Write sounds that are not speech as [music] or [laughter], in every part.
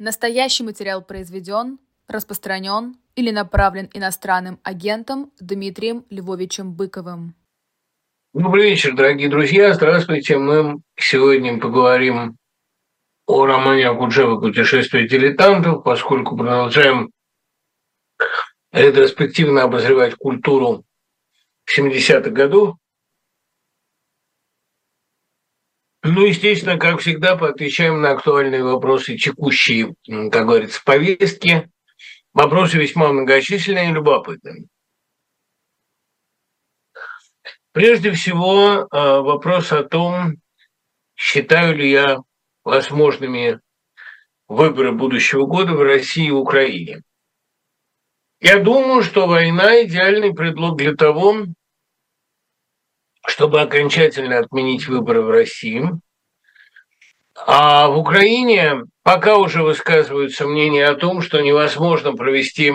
Настоящий материал произведен, распространен или направлен иностранным агентом Дмитрием Львовичем Быковым. Добрый вечер, дорогие друзья. Здравствуйте. Мы сегодня поговорим о романе Акуджавы «Путешествие дилетантов», поскольку продолжаем ретроспективно обозревать культуру 70-х годов. Ну, естественно, как всегда, поотвечаем на актуальные вопросы, текущие, как говорится, повестки. Вопросы весьма многочисленные и любопытные. Прежде всего, а, вопрос о том, считаю ли я возможными выборы будущего года в России и Украине. Я думаю, что война – идеальный предлог для того, чтобы окончательно отменить выборы в России. А в Украине пока уже высказываются мнения о том, что невозможно провести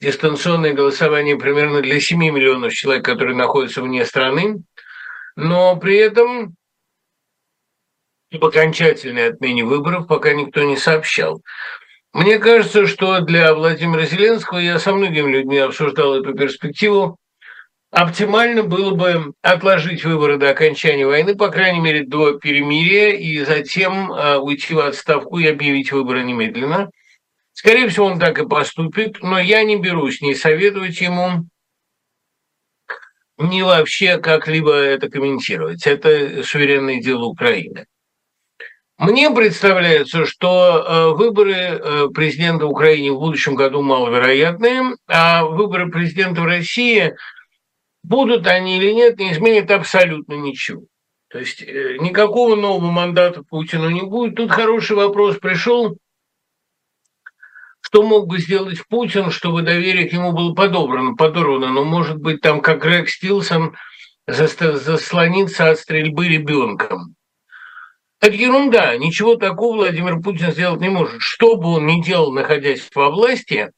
дистанционное голосование примерно для 7 миллионов человек, которые находятся вне страны, но при этом об окончательной отмене выборов пока никто не сообщал. Мне кажется, что для Владимира Зеленского, я со многими людьми обсуждал эту перспективу, Оптимально было бы отложить выборы до окончания войны, по крайней мере, до перемирия, и затем э, уйти в отставку и объявить выборы немедленно. Скорее всего, он так и поступит, но я не берусь ни советовать ему, ни вообще как-либо это комментировать. Это суверенное дело Украины. Мне представляется, что э, выборы э, президента Украины в будущем году маловероятные, а выборы президента в России – будут они или нет, не изменит абсолютно ничего. То есть э, никакого нового мандата Путину не будет. Тут хороший вопрос пришел. Что мог бы сделать Путин, чтобы доверие к нему было подобрано, подорвано? Ну, может быть, там, как Грег Стилсон, заслониться от стрельбы ребенком. Это ерунда. Ничего такого Владимир Путин сделать не может. Что бы он ни делал, находясь во власти,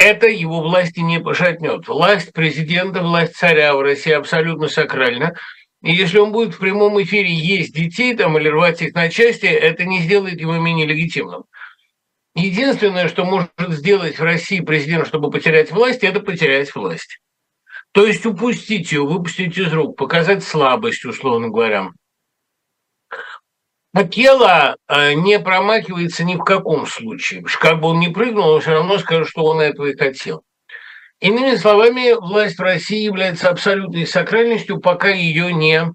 это его власти не пошатнет. Власть президента, власть царя в России абсолютно сакральна. И если он будет в прямом эфире есть детей там, или рвать их на части, это не сделает его менее легитимным. Единственное, что может сделать в России президент, чтобы потерять власть, это потерять власть. То есть упустить ее, выпустить из рук, показать слабость, условно говоря. Акела не промахивается ни в каком случае. Как бы он ни прыгнул, он все равно скажет, что он этого и хотел. Иными словами, власть в России является абсолютной сакральностью, пока ее не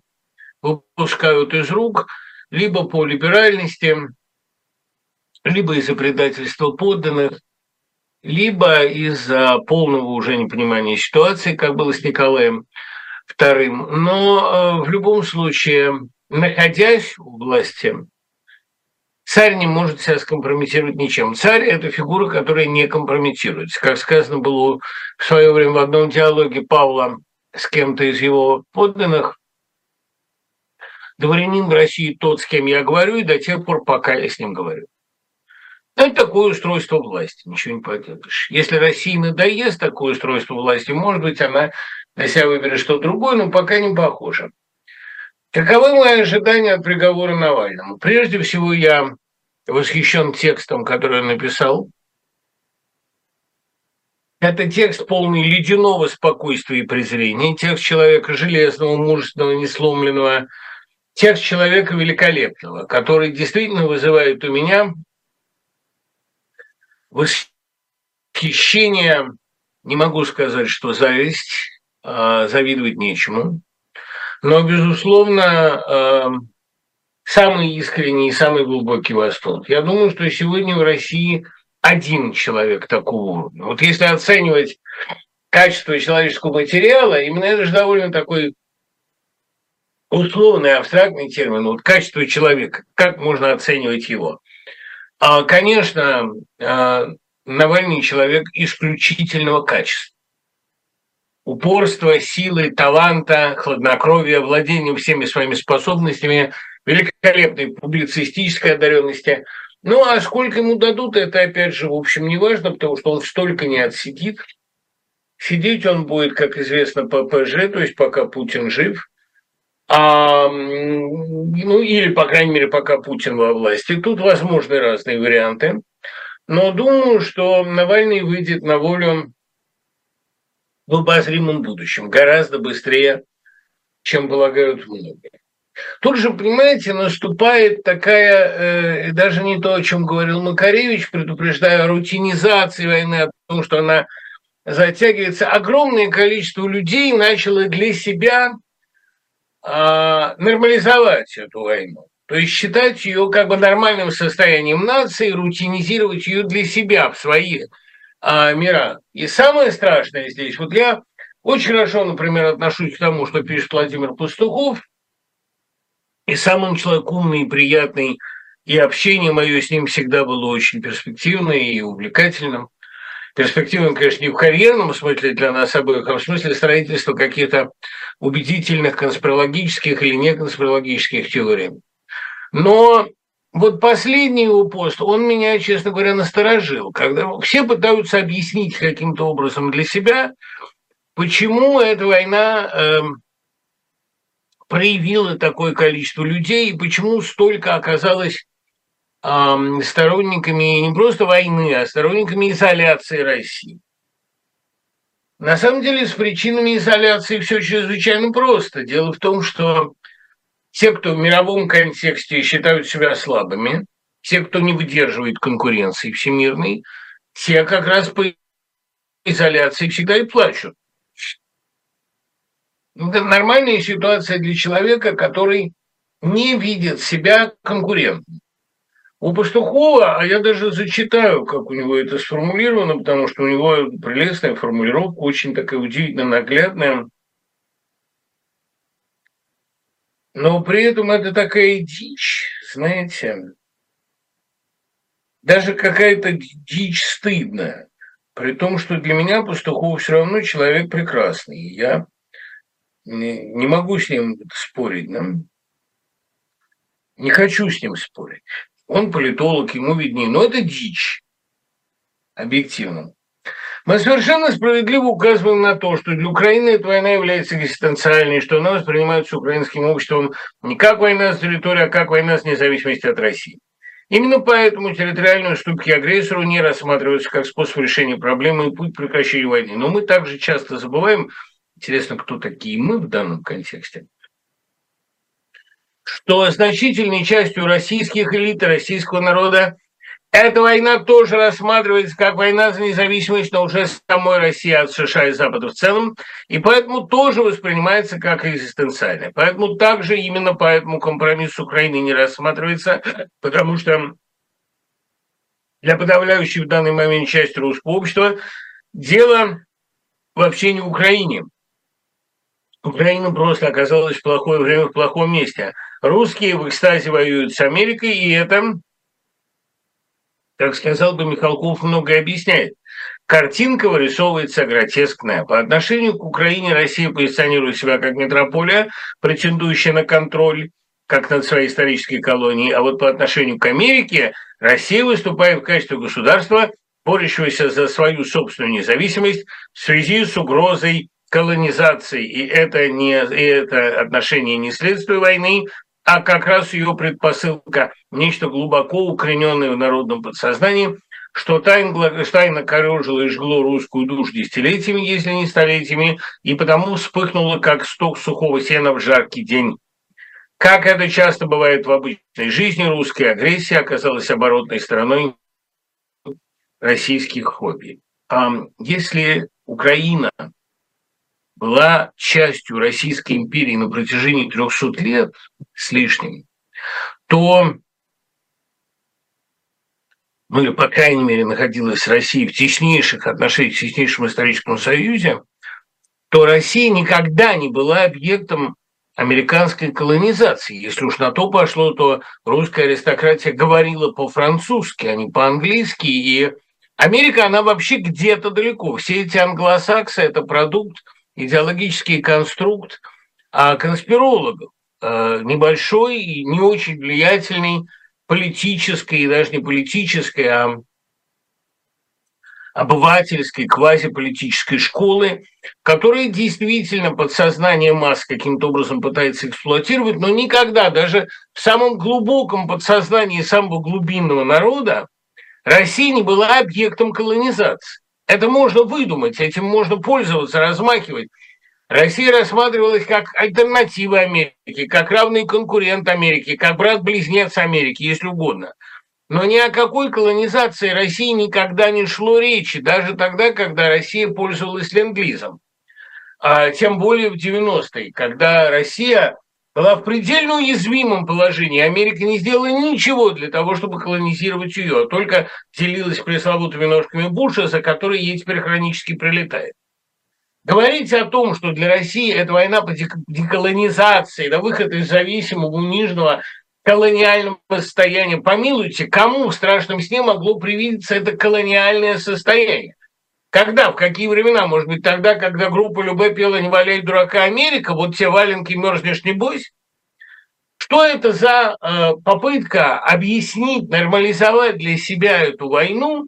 выпускают из рук, либо по либеральности, либо из-за предательства подданных, либо из-за полного уже непонимания ситуации, как было с Николаем II. Но э, в любом случае находясь у власти, царь не может себя скомпрометировать ничем. Царь – это фигура, которая не компрометируется. Как сказано было в свое время в одном диалоге Павла с кем-то из его подданных, дворянин в России тот, с кем я говорю, и до тех пор, пока я с ним говорю. Это такое устройство власти, ничего не поделаешь. Если России надоест такое устройство власти, может быть, она для себя выберет что-то другое, но пока не похоже. Каковы мои ожидания от приговора Навальному? Прежде всего, я восхищен текстом, который он написал. Это текст полный ледяного спокойствия и презрения, текст человека железного, мужественного, несломленного, текст человека великолепного, который действительно вызывает у меня восхищение, не могу сказать, что зависть, а завидовать нечему, но, безусловно, эм, самый искренний и самый глубокий восторг. Я думаю, что сегодня в России один человек такого уровня. Вот если оценивать качество человеческого материала, именно это же довольно такой условный, абстрактный термин. Вот качество человека, как можно оценивать его? А, конечно, э, Навальный человек исключительного качества упорства, силы, таланта, хладнокровия, владения всеми своими способностями, великолепной публицистической одаренности. Ну, а сколько ему дадут, это, опять же, в общем, не важно, потому что он столько не отсидит. Сидеть он будет, как известно, по ПЖ, то есть пока Путин жив, а, ну или, по крайней мере, пока Путин во власти. Тут возможны разные варианты. Но думаю, что Навальный выйдет на волю в обозримом будущем, гораздо быстрее, чем полагают многие. Тут же, понимаете, наступает такая, э, даже не то, о чем говорил Макаревич, предупреждая о рутинизации войны, о том, что она затягивается. Огромное количество людей начало для себя э, нормализовать эту войну. То есть считать ее как бы нормальным состоянием нации, рутинизировать ее для себя в своих а, мирах. И самое страшное здесь, вот я очень хорошо, например, отношусь к тому, что пишет Владимир Пастухов, и сам он человек умный и приятный, и общение мое с ним всегда было очень перспективным и увлекательным. Перспективным, конечно, не в карьерном смысле для нас обоих, а в смысле строительства каких-то убедительных конспирологических или неконспирологических теорий. Но вот последний его пост, он меня, честно говоря, насторожил, когда все пытаются объяснить каким-то образом для себя, почему эта война э, проявила такое количество людей и почему столько оказалось э, сторонниками не просто войны, а сторонниками изоляции России. На самом деле с причинами изоляции все чрезвычайно просто. Дело в том, что те, кто в мировом контексте считают себя слабыми, те, кто не выдерживает конкуренции всемирной, те как раз по изоляции всегда и плачут. Это нормальная ситуация для человека, который не видит себя конкурентом. У Пастухова, а я даже зачитаю, как у него это сформулировано, потому что у него прелестная формулировка, очень такая удивительно наглядная. Но при этом это такая дичь, знаете, даже какая-то дичь стыдная. При том, что для меня Пастухов все равно человек прекрасный. Я не, могу с ним спорить. Да? Не хочу с ним спорить. Он политолог, ему виднее. Но это дичь, объективно. Мы совершенно справедливо указываем на то, что для Украины эта война является экзистенциальной, что она воспринимается украинским обществом не как война с территорией, а как война с независимостью от России. Именно поэтому территориальные уступки агрессору не рассматриваются как способ решения проблемы и путь прекращения войны. Но мы также часто забываем, интересно, кто такие мы в данном контексте, что значительной частью российских элит и российского народа эта война тоже рассматривается как война за независимость, но уже самой России от США и Запада в целом, и поэтому тоже воспринимается как экзистенциальная. Поэтому также именно поэтому компромисс с Украиной не рассматривается, потому что для подавляющей в данный момент части русского общества дело вообще не в Украине. Украина просто оказалась в плохое время в плохом месте. Русские в экстазе воюют с Америкой, и это как сказал бы Михалков, многое объясняет. Картинка вырисовывается гротескная. По отношению к Украине Россия позиционирует себя как метрополия, претендующая на контроль, как над своей исторической колонией, а вот по отношению к Америке Россия выступает в качестве государства, борющегося за свою собственную независимость в связи с угрозой колонизации. И это, не, и это отношение не следствие войны, а как раз ее предпосылка, нечто глубоко укорененное в народном подсознании, что тайно, корежило и жгло русскую душу десятилетиями, если не столетиями, и потому вспыхнуло, как сток сухого сена в жаркий день. Как это часто бывает в обычной жизни, русская агрессия оказалась оборотной стороной российских хобби. А если Украина была частью Российской империи на протяжении 300 лет с лишним, то, ну или, по крайней мере, находилась Россия в теснейших отношениях, в теснейшем историческом союзе, то Россия никогда не была объектом американской колонизации. Если уж на то пошло, то русская аристократия говорила по-французски, а не по-английски, и Америка, она вообще где-то далеко. Все эти англосаксы – это продукт идеологический конструкт а конспирологов, э, небольшой и не очень влиятельной политической, и даже не политической, а обывательской, квазиполитической школы, которая действительно подсознание масс каким-то образом пытается эксплуатировать, но никогда, даже в самом глубоком подсознании самого глубинного народа, Россия не была объектом колонизации. Это можно выдумать, этим можно пользоваться, размахивать. Россия рассматривалась как альтернатива Америке, как равный конкурент Америки, как брат-близнец Америки, если угодно. Но ни о какой колонизации России никогда не шло речи, даже тогда, когда Россия пользовалась ленд-лизом. А тем более в 90-е, когда Россия была в предельно уязвимом положении. Америка не сделала ничего для того, чтобы колонизировать ее, а только делилась пресловутыми ножками Буша, за которые ей теперь хронически прилетает. Говорить о том, что для России это война по деколонизации, да выход из зависимого, униженного колониального состояния, помилуйте, кому в страшном сне могло привидеться это колониальное состояние? Когда, в какие времена? Может быть, тогда, когда группа Любе пела «Не валяй дурака Америка», вот те валенки мерзнешь, не бойся? Что это за э, попытка объяснить, нормализовать для себя эту войну,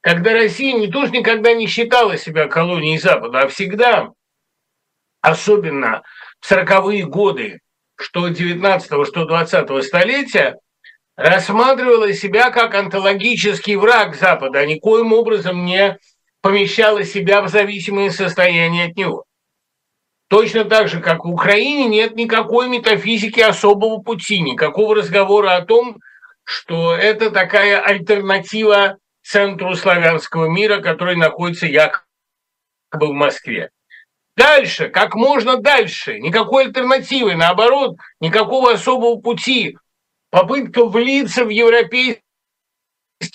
когда Россия не то что никогда не считала себя колонией Запада, а всегда, особенно в 40-е годы, что 19-го, что 20-го столетия, рассматривала себя как онтологический враг Запада, а никоим образом не помещала себя в зависимое состояние от него. Точно так же, как в Украине нет никакой метафизики особого пути, никакого разговора о том, что это такая альтернатива центру славянского мира, который находится якобы в Москве. Дальше, как можно дальше, никакой альтернативы, наоборот, никакого особого пути, попытка влиться в европейский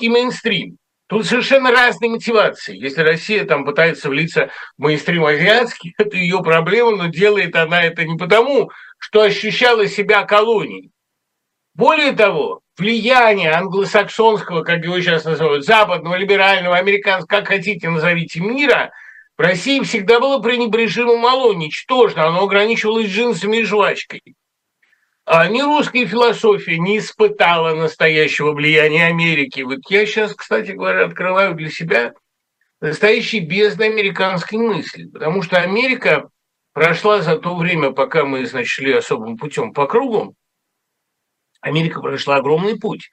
мейнстрим. Тут совершенно разные мотивации. Если Россия там пытается влиться в мейнстрим азиатский, [laughs] это ее проблема, но делает она это не потому, что ощущала себя колонией. Более того, влияние англосаксонского, как его сейчас называют, западного, либерального, американского, как хотите назовите, мира, в России всегда было пренебрежимо мало, ничтожно, оно ограничивалось джинсами и жвачкой. А ни русская философия не испытала настоящего влияния Америки. Вот я сейчас, кстати говоря, открываю для себя настоящий бездны американской мысли, потому что Америка прошла за то время, пока мы, значит, особым путем по кругу, Америка прошла огромный путь.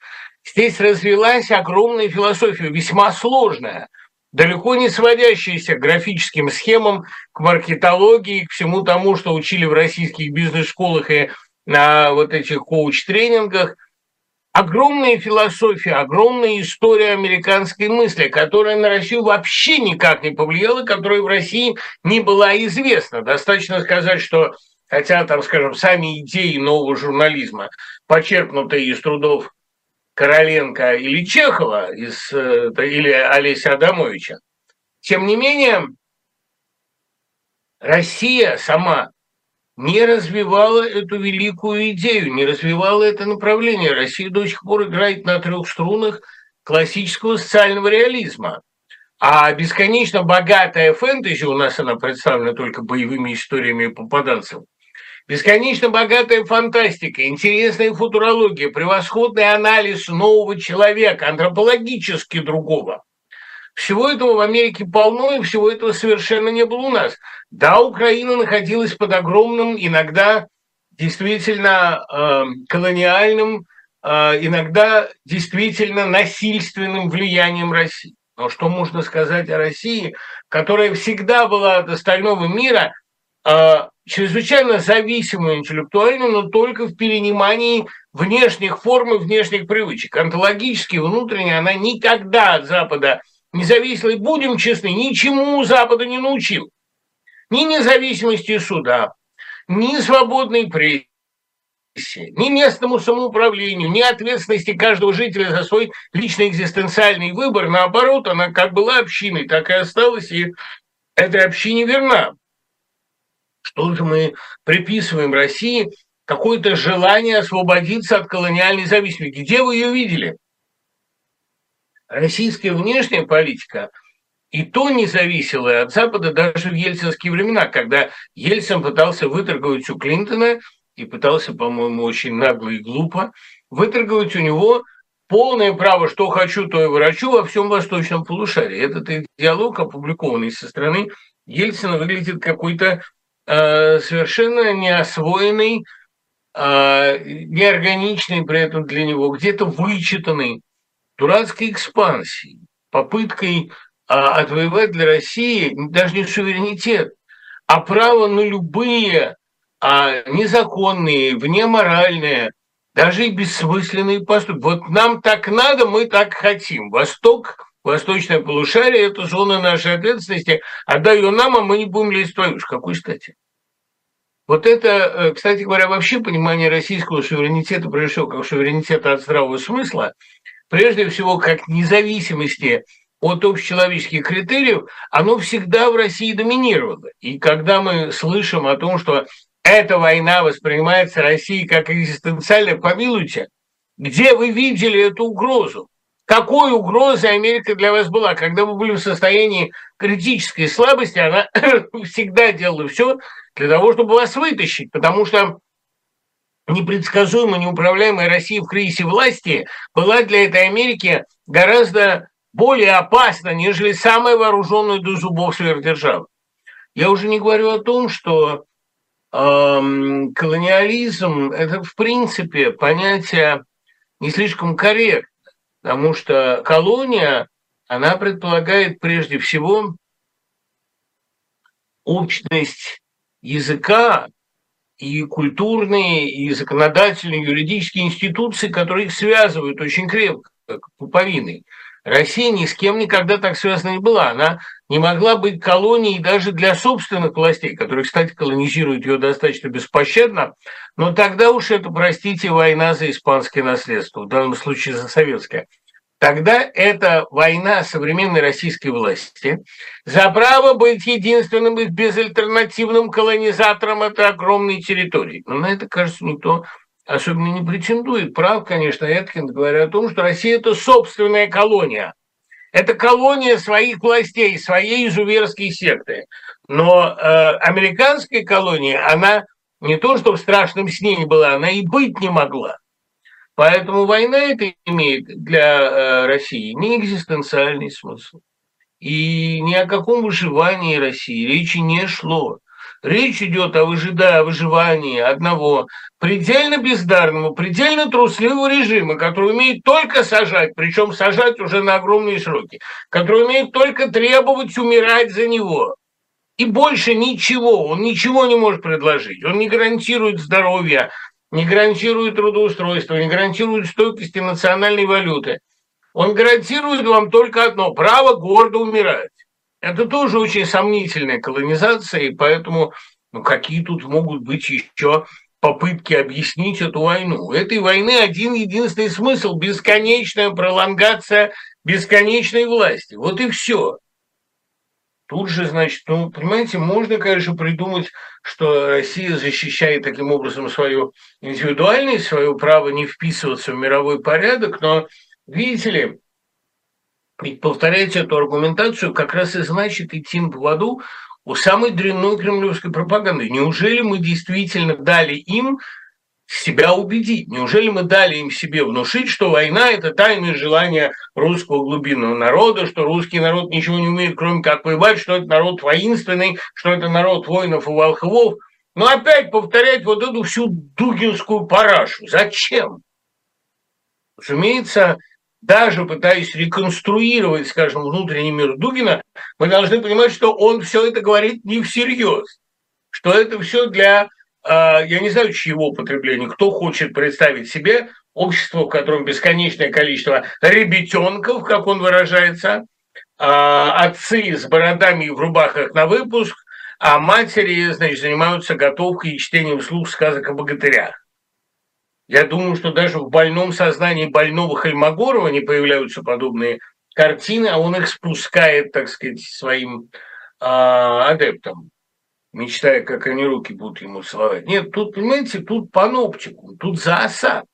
Здесь развилась огромная философия, весьма сложная, далеко не сводящаяся к графическим схемам, к маркетологии, к всему тому, что учили в российских бизнес-школах и на вот этих коуч-тренингах. Огромная философия, огромная история американской мысли, которая на Россию вообще никак не повлияла, которая в России не была известна. Достаточно сказать, что хотя там, скажем, сами идеи нового журнализма, почерпнутые из трудов Короленко или Чехова, из, э, или Олеся Адамовича, тем не менее, Россия сама не развивала эту великую идею, не развивала это направление. Россия до сих пор играет на трех струнах классического социального реализма. А бесконечно богатая фэнтези, у нас она представлена только боевыми историями попаданцев, бесконечно богатая фантастика, интересная футурология, превосходный анализ нового человека, антропологически другого – всего этого в Америке полно, и всего этого совершенно не было у нас. Да, Украина находилась под огромным, иногда действительно э, колониальным, э, иногда действительно насильственным влиянием России. Но что можно сказать о России, которая всегда была от остального мира э, чрезвычайно зависимой интеллектуально, но только в перенимании внешних форм и внешних привычек. Онтологически, внутренне она никогда от Запада независимый, будем честны, ничему Запада не научил. Ни независимости суда, ни свободной прессе, ни местному самоуправлению, ни ответственности каждого жителя за свой личный экзистенциальный выбор. Наоборот, она как была общиной, так и осталась, и этой общине верна. Что же мы приписываем России какое-то желание освободиться от колониальной зависимости? Где вы ее видели? Российская внешняя политика и то не зависела от Запада даже в ельцинские времена, когда Ельцин пытался выторговать у Клинтона и пытался, по-моему, очень нагло и глупо выторговать у него полное право, что хочу, то и врачу во всем восточном полушарии. Этот диалог, опубликованный со стороны Ельцина, выглядит какой-то э, совершенно неосвоенный, э, неорганичный при этом для него, где-то вычитанный дурацкой экспансией, попыткой а, отвоевать для России даже не суверенитет, а право на любые а, незаконные, внеморальные, даже и бессмысленные поступки. Вот нам так надо, мы так хотим. Восток, восточное полушарие – это зона нашей ответственности. Отдай ее нам, а мы не будем лезть в твою. Какой стати? Вот это, э, кстати говоря, вообще понимание российского суверенитета, прежде всего, как суверенитета от здравого смысла, прежде всего, как независимости от общечеловеческих критериев, оно всегда в России доминировало. И когда мы слышим о том, что эта война воспринимается Россией как экзистенциальная, помилуйте, где вы видели эту угрозу? Какой угрозой Америка для вас была? Когда вы были в состоянии критической слабости, она [coughs] всегда делала все для того, чтобы вас вытащить, потому что непредсказуемая, неуправляемая Россия в кризисе власти была для этой Америки гораздо более опасна, нежели самая вооруженная до зубов сверхдержава. Я уже не говорю о том, что э, колониализм – это, в принципе, понятие не слишком корректно, потому что колония, она предполагает прежде всего общность языка и культурные, и законодательные, и юридические институции, которые их связывают очень крепко, как пуповины. Россия ни с кем никогда так связана не была. Она не могла быть колонией даже для собственных властей, которые, кстати, колонизируют ее достаточно беспощадно. Но тогда уж это, простите, война за испанское наследство, в данном случае за советское. Тогда это война современной российской власти за право быть единственным и безальтернативным колонизатором этой огромной территории. Но на это, кажется, никто особенно не претендует. Прав, конечно, Эткин, говоря о том, что Россия – это собственная колония. Это колония своих властей, своей изуверской секты. Но э, американская колония, она не то, что в страшном сне не была, она и быть не могла. Поэтому война это имеет для э, России не экзистенциальный смысл. И ни о каком выживании России речи не шло. Речь идет о, выжида, о выживании одного предельно бездарного, предельно трусливого режима, который умеет только сажать, причем сажать уже на огромные сроки, который умеет только требовать умирать за него. И больше ничего, он ничего не может предложить. Он не гарантирует здоровья, не гарантирует трудоустройство, не гарантирует стойкости национальной валюты. Он гарантирует вам только одно – право гордо умирать. Это тоже очень сомнительная колонизация, и поэтому ну, какие тут могут быть еще попытки объяснить эту войну. У этой войны один единственный смысл – бесконечная пролонгация бесконечной власти. Вот и все. Тут же, значит, ну, понимаете, можно, конечно, придумать, что Россия защищает таким образом свою индивидуальность, свое право не вписываться в мировой порядок, но, видите ли, ведь повторять эту аргументацию как раз и значит идти в воду у самой дрянной кремлевской пропаганды. Неужели мы действительно дали им себя убедить? Неужели мы дали им себе внушить, что война – это тайное желание русского глубинного народа, что русский народ ничего не умеет, кроме как воевать, что это народ воинственный, что это народ воинов и волхвов? Но опять повторять вот эту всю дугинскую парашу. Зачем? Разумеется, даже пытаясь реконструировать, скажем, внутренний мир Дугина, мы должны понимать, что он все это говорит не всерьез, что это все для, я не знаю, чьего потребления, кто хочет представить себе общество, в котором бесконечное количество ребятенков, как он выражается, а, отцы с бородами и в рубахах на выпуск, а матери, значит, занимаются готовкой и чтением вслух сказок о богатырях. Я думаю, что даже в больном сознании больного Хальмагорова не появляются подобные картины, а он их спускает, так сказать, своим э, адептам, мечтая, как они руки будут ему целовать. Нет, тут, понимаете, тут паноптику, тут заосад.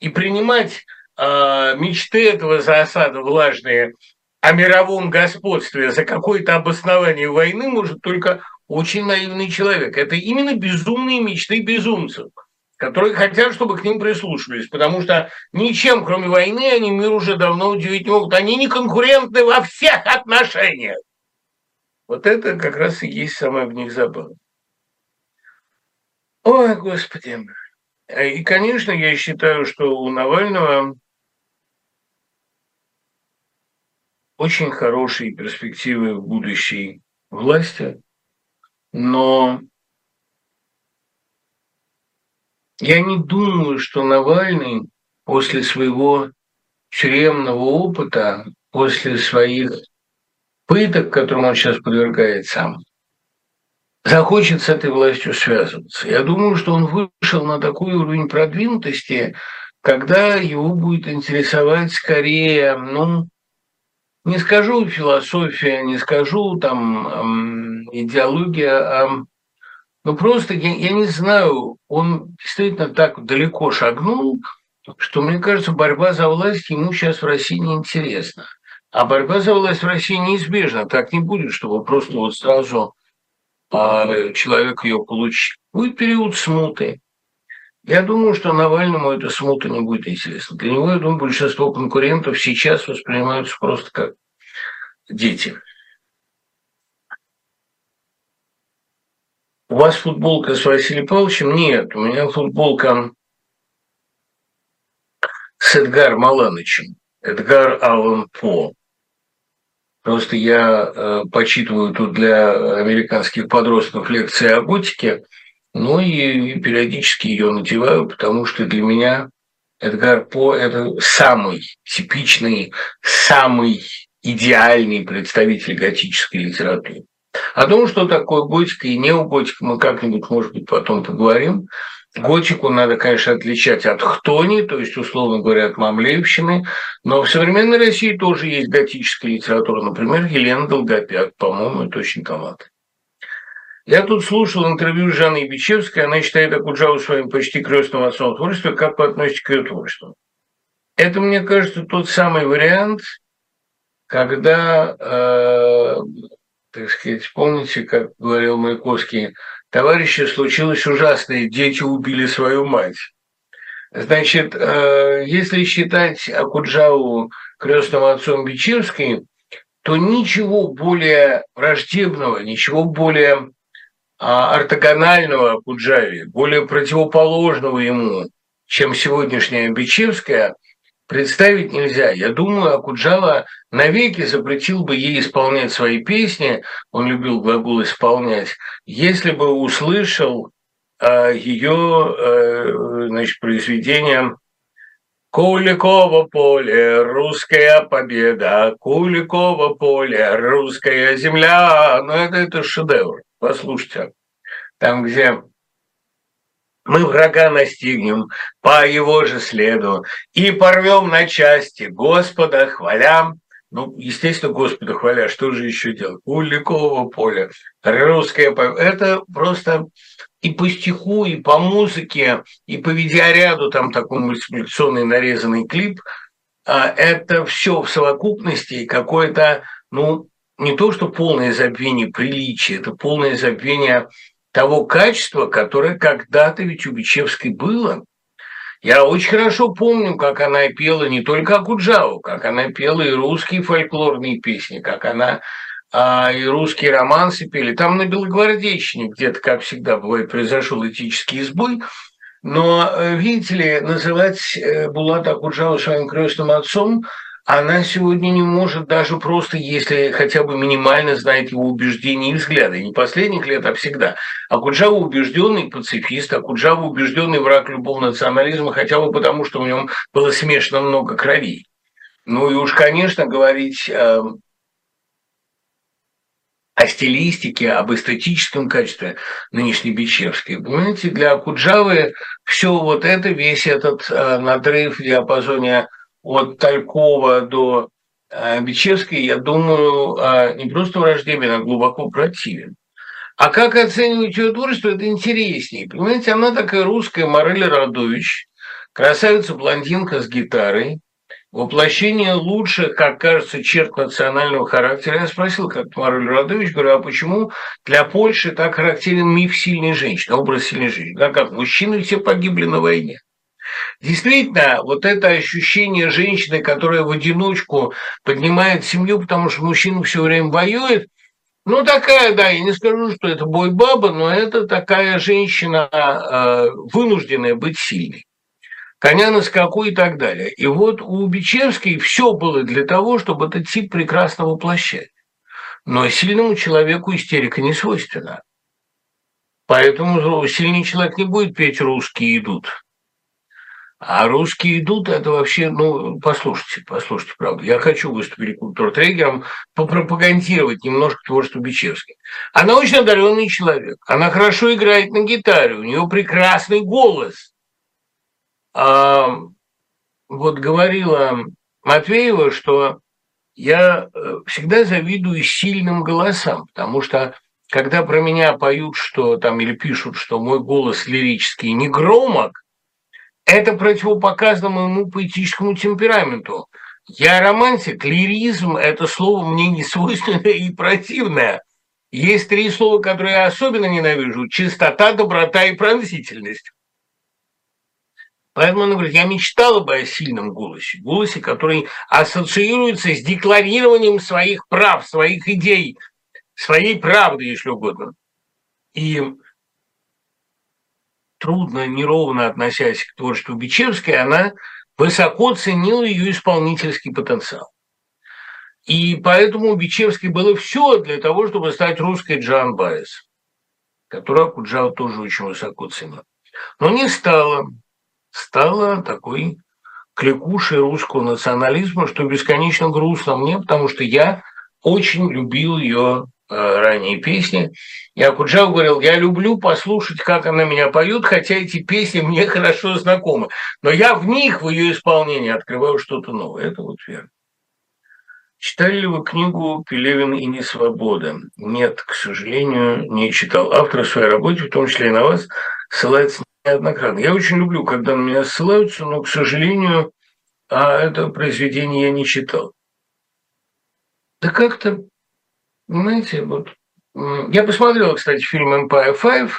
И принимать э, мечты этого заосада влажные о мировом господстве за какое-то обоснование войны может только очень наивный человек. Это именно безумные мечты безумцев – которые хотят, чтобы к ним прислушивались, потому что ничем, кроме войны, они мир уже давно удивить не могут. Они не конкурентны во всех отношениях. Вот это как раз и есть самое в них забавное. Ой, Господи. И, конечно, я считаю, что у Навального очень хорошие перспективы в будущей власти, но я не думаю, что Навальный после своего тюремного опыта, после своих пыток, которым он сейчас подвергает сам, захочет с этой властью связываться. Я думаю, что он вышел на такой уровень продвинутости, когда его будет интересовать скорее, ну, не скажу философия, не скажу там эм, идеология, а ну просто я, я не знаю, он действительно так далеко шагнул, что мне кажется, борьба за власть ему сейчас в России не интересна. А борьба за власть в России неизбежна. Так не будет, чтобы просто вот сразу а, человек ее получил. Будет период смуты. Я думаю, что Навальному эта смута не будет интересна. Для него, я думаю, большинство конкурентов сейчас воспринимаются просто как дети. У вас футболка с Василием Павловичем? Нет, у меня футболка с Эдгар Маланычем. Эдгар Аллан По. Просто я э, почитываю тут для американских подростков лекции о готике, ну и периодически ее надеваю, потому что для меня Эдгар По – это самый типичный, самый идеальный представитель готической литературы. О том, что такое готика и неоготика, мы как-нибудь, может быть, потом поговорим. Готику надо, конечно, отличать от хтони, то есть, условно говоря, от мамлеевщины, но в современной России тоже есть готическая литература. Например, Елена Долгопят, по-моему, это очень талант. Я тут слушал интервью с Жанной Бичевской, она считает Акуджаву своим почти крестным отцом творчества. Как вы относитесь к ее творчеству? Это, мне кажется, тот самый вариант, когда э, так сказать, помните, как говорил Маяковский, товарищи, случилось ужасное, дети убили свою мать. Значит, э, если считать Акуджаву крестным отцом Бичевской, то ничего более враждебного, ничего более а, ортогонального Акуджаве, более противоположного ему, чем сегодняшняя Бичевская – представить нельзя. Я думаю, Акуджава навеки запретил бы ей исполнять свои песни, он любил глагол «исполнять», если бы услышал э, ее э, произведение Куликово поле, русская победа, Куликово поле, русская земля. Ну, это, это шедевр. Послушайте. Там, где мы врага настигнем по его же следу и порвем на части, Господа хвалям. Ну, естественно, Господа хваля, что же еще делать? Куликового поля, русское... Это просто и по стиху, и по музыке, и по видеоряду, там такой мультипликационный нарезанный клип, а это все в совокупности какое-то, ну, не то, что полное забвение приличия, это полное забвение того качества, которое когда-то ведь у Бичевской было. Я очень хорошо помню, как она пела не только Акуджаву, как она пела и русские фольклорные песни, как она а, и русские романсы пели. Там на Белогвардейщине где-то, как всегда бывает, произошел этический сбой. Но, э, видите ли, называть э, Булата Акуджаву своим крестным отцом – она сегодня не может даже просто, если хотя бы минимально знает его убеждения и взгляды. Не последних лет, а всегда. А Куджава убежденный пацифист, а Куджава убежденный враг любого национализма, хотя бы потому, что в нем было смешано много крови. Ну и уж, конечно, говорить э, о стилистике, об эстетическом качестве нынешней Бичевской. Понимаете, для Куджавы все вот это, весь этот э, надрыв в диапазоне от Талькова до э, Бичевской, я думаю, а, не просто враждебен, а глубоко противен. А как оценивать ее творчество, это интереснее. Понимаете, она такая русская Морель Радович, красавица-блондинка с гитарой, воплощение лучших, как кажется, черт национального характера. Я спросил как Марель Радович, говорю, а почему для Польши так характерен миф сильной женщины, образ сильной женщины? Да как, мужчины все погибли на войне. Действительно, вот это ощущение женщины, которая в одиночку поднимает семью, потому что мужчина все время воюет, ну, такая, да, я не скажу, что это бой-баба, но это такая женщина, э, вынужденная быть сильной. коня на скаку и так далее. И вот у Бичевской все было для того, чтобы этот тип прекрасно воплощать. Но сильному человеку истерика не свойственна. Поэтому сильный человек не будет петь «русские идут». А русские идут, это вообще, ну, послушайте, послушайте, правда. Я хочу выступить культуртрегером, попропагандировать немножко творчество Бичевской. Она очень одаренный человек. Она хорошо играет на гитаре, у нее прекрасный голос. А, вот говорила Матвеева, что я э, всегда завидую сильным голосам, потому что когда про меня поют, что там или пишут, что мой голос лирический не громок, это противопоказано моему поэтическому темпераменту. Я романтик, лиризм – это слово мне не свойственное и противное. Есть три слова, которые я особенно ненавижу – чистота, доброта и пронзительность. Поэтому он говорит, я мечтала бы о сильном голосе, голосе, который ассоциируется с декларированием своих прав, своих идей, своей правды, если угодно. И трудно, неровно относясь к творчеству Бичевской, она высоко ценила ее исполнительский потенциал. И поэтому у Бичевской было все для того, чтобы стать русской Джан Байес, которую Акуджава тоже очень высоко ценил. Но не стала. Стала такой кликушей русского национализма, что бесконечно грустно мне, потому что я очень любил ее ранние песни. И Акуджав говорил, я люблю послушать, как она меня поет, хотя эти песни мне хорошо знакомы. Но я в них, в ее исполнении, открываю что-то новое. Это вот верно. Читали ли вы книгу «Пелевин и несвобода»? Нет, к сожалению, не читал. Автор в своей работе, в том числе и на вас, ссылается неоднократно. Я очень люблю, когда на меня ссылаются, но, к сожалению, а это произведение я не читал. Да как-то знаете, вот я посмотрел, кстати, фильм Empire 5,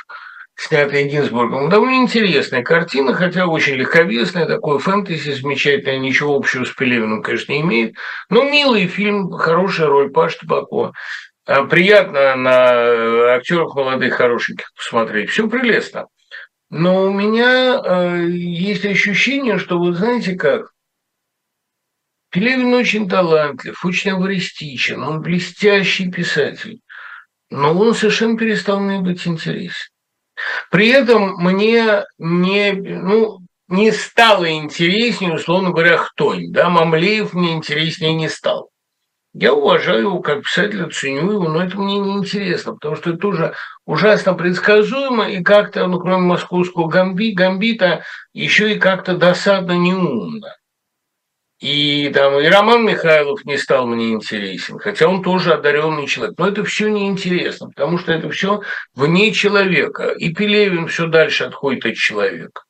снятый Гинзбургом. Довольно интересная картина, хотя очень легковесная, такой фэнтези замечательное, ничего общего с Пелевиным, конечно, не имеет. Но милый фильм, хорошая роль Паш Табакова. А, приятно на актерах молодых, хорошеньких посмотреть. Все прелестно. Но у меня э, есть ощущение, что, вы знаете как, Пелевин очень талантлив, очень аваристичен, он блестящий писатель, но он совершенно перестал мне быть интересен. При этом мне не, ну, не стало интереснее, условно говоря, Хтонь. Да, Мамлеев мне интереснее не стал. Я уважаю его как писателя, ценю его, но это мне не интересно, потому что это тоже ужасно предсказуемо и как-то, ну, кроме московского гамби, гамбита, еще и как-то досадно неумно. И там и Роман Михайлов не стал мне интересен, хотя он тоже одаренный человек. Но это все неинтересно, потому что это все вне человека. И Пелевин все дальше отходит от человека.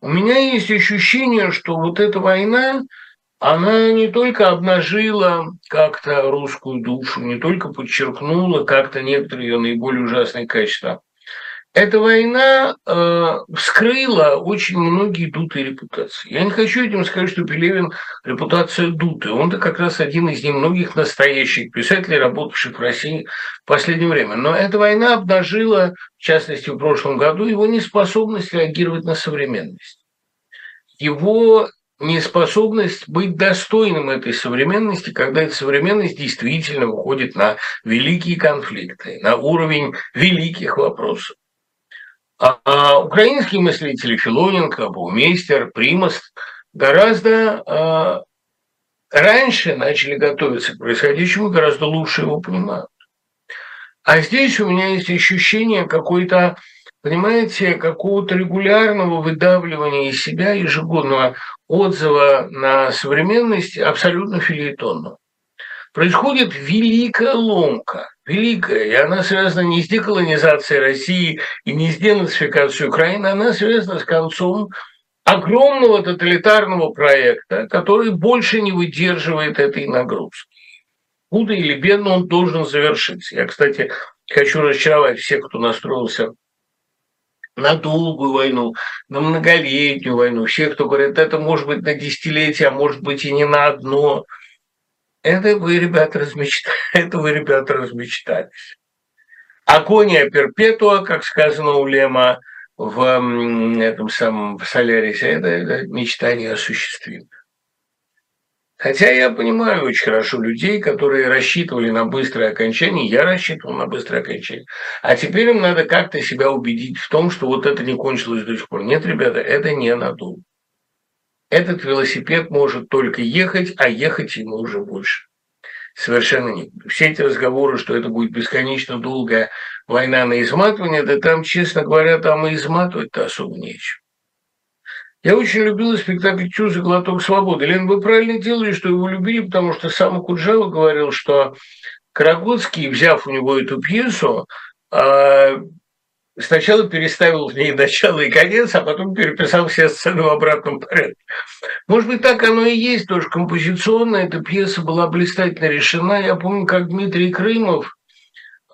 У меня есть ощущение, что вот эта война, она не только обнажила как-то русскую душу, не только подчеркнула как-то некоторые ее наиболее ужасные качества, эта война э, вскрыла очень многие дутые репутации. Я не хочу этим сказать, что Пелевин репутация дутая. Он-то как раз один из немногих настоящих писателей, работавших в России в последнее время. Но эта война обнажила, в частности, в прошлом году, его неспособность реагировать на современность. Его неспособность быть достойным этой современности, когда эта современность действительно выходит на великие конфликты, на уровень великих вопросов. А, а украинские мыслители Филоненко, Баумейстер, Примас гораздо а, раньше начали готовиться к происходящему, гораздо лучше его понимают. А здесь у меня есть ощущение какой-то, понимаете, какого-то регулярного выдавливания из себя ежегодного отзыва на современность абсолютно филитонного. Происходит великая ломка – великая, и она связана не с деколонизацией России и не с денацификацией Украины, она связана с концом огромного тоталитарного проекта, который больше не выдерживает этой нагрузки. Худо или бедно он должен завершиться. Я, кстати, хочу разочаровать всех, кто настроился на долгую войну, на многолетнюю войну, всех, кто говорит, это может быть на десятилетие, а может быть и не на одно – [laughs] это вы, ребята, размечтались. Это вы, ребята, размечтались. Акония перпетуа, как сказано у Лема, в этом самом в Солярисе, это, это мечта неосуществима. Хотя я понимаю очень хорошо людей, которые рассчитывали на быстрое окончание, я рассчитывал на быстрое окончание, а теперь им надо как-то себя убедить в том, что вот это не кончилось до сих пор. Нет, ребята, это не надолго. Этот велосипед может только ехать, а ехать ему уже больше. Совершенно нет. Все эти разговоры, что это будет бесконечно долгая война на изматывание, да там, честно говоря, там и изматывать-то особо нечего. Я очень любила спектакль «Чужий глоток свободы». Лен, вы правильно делали, что его любили, потому что сам Куджава говорил, что Карагодский, взяв у него эту пьесу, а, сначала переставил в ней начало и конец, а потом переписал все сцены в обратном порядке. Может быть, так оно и есть, тоже композиционно эта пьеса была блистательно решена. Я помню, как Дмитрий Крымов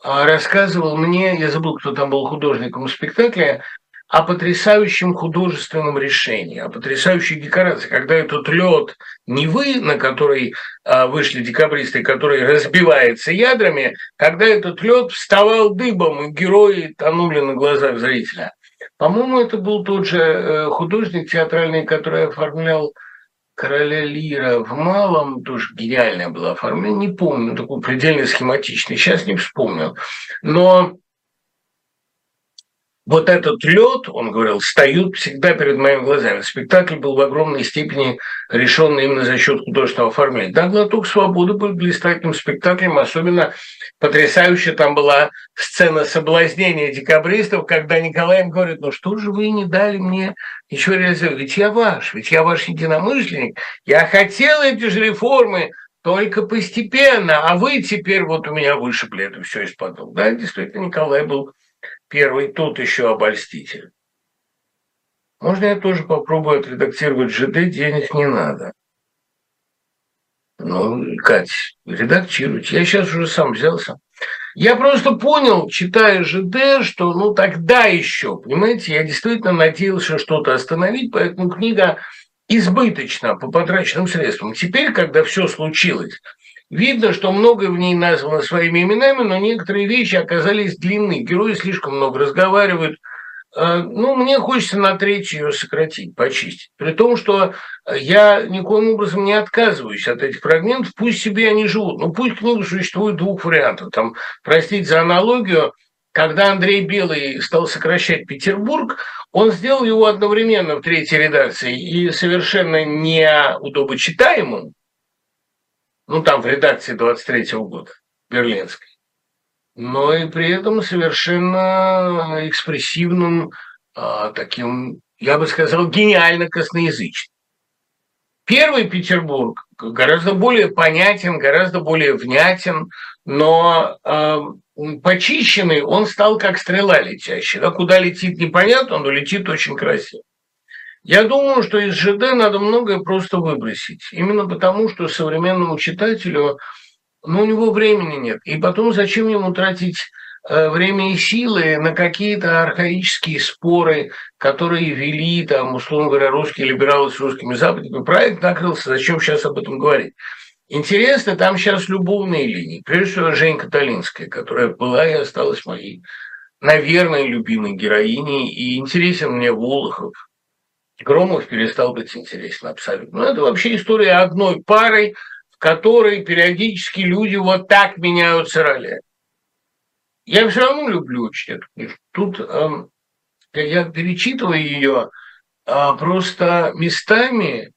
а, рассказывал мне, я забыл, кто там был художником спектакля, о потрясающем художественном решении, о потрясающей декорации, когда этот лед Невы, на который а, вышли декабристы, который разбивается ядрами, когда этот лед вставал дыбом, и герои тонули на глазах зрителя. По-моему, это был тот же э, художник театральный, который оформлял короля Лира в малом, тоже гениальное было оформление, не помню, такой предельно схематичный, сейчас не вспомнил. Но вот этот лед, он говорил, встают всегда перед моими глазами. Спектакль был в огромной степени решен именно за счет художественного оформления. Да, «Глоток свободы» был блистательным спектаклем, особенно потрясающе там была сцена соблазнения декабристов, когда Николай им говорит, ну что же вы не дали мне ничего реализовать? Ведь я ваш, ведь я ваш единомышленник, я хотел эти же реформы, только постепенно, а вы теперь вот у меня вышибли это все из-под. Да, действительно, Николай был Первый тут еще обольститель. Можно я тоже попробую отредактировать ЖД, денег не надо. Ну, Кать, редактируйте. Я сейчас уже сам взялся. Я просто понял, читая ЖД, что ну тогда еще, понимаете, я действительно надеялся что-то остановить, поэтому книга избыточна по потраченным средствам. Теперь, когда все случилось, Видно, что многое в ней названо своими именами, но некоторые вещи оказались длинны. Герои слишком много разговаривают. А, ну, мне хочется на треть ее сократить, почистить. При том, что я никоим образом не отказываюсь от этих фрагментов, пусть себе они живут. Ну, пусть книга существует двух вариантов. Там, простите за аналогию, когда Андрей Белый стал сокращать Петербург, он сделал его одновременно в третьей редакции и совершенно неудобочитаемым, ну, там в редакции 23-го года, берлинской, но и при этом совершенно экспрессивным, а, таким, я бы сказал, гениально косноязычным. Первый Петербург гораздо более понятен, гораздо более внятен, но э, почищенный он стал как стрела летящая. Да, куда летит непонятно, но летит очень красиво. Я думаю, что из ЖД надо многое просто выбросить. Именно потому, что современному читателю, ну, у него времени нет. И потом зачем ему тратить э, время и силы на какие-то архаические споры, которые вели, там, условно говоря, русские либералы с русскими западниками. Проект накрылся, зачем сейчас об этом говорить? Интересно, там сейчас любовные линии. Прежде всего, Женька Толинская, которая была и осталась моей, наверное, любимой героиней. И интересен мне Волохов, Громов перестал быть интересен абсолютно. Ну, это вообще история одной пары, в которой периодически люди вот так меняются роли. Я все равно люблю очень эту книжку. Тут э, я перечитываю ее, э, просто местами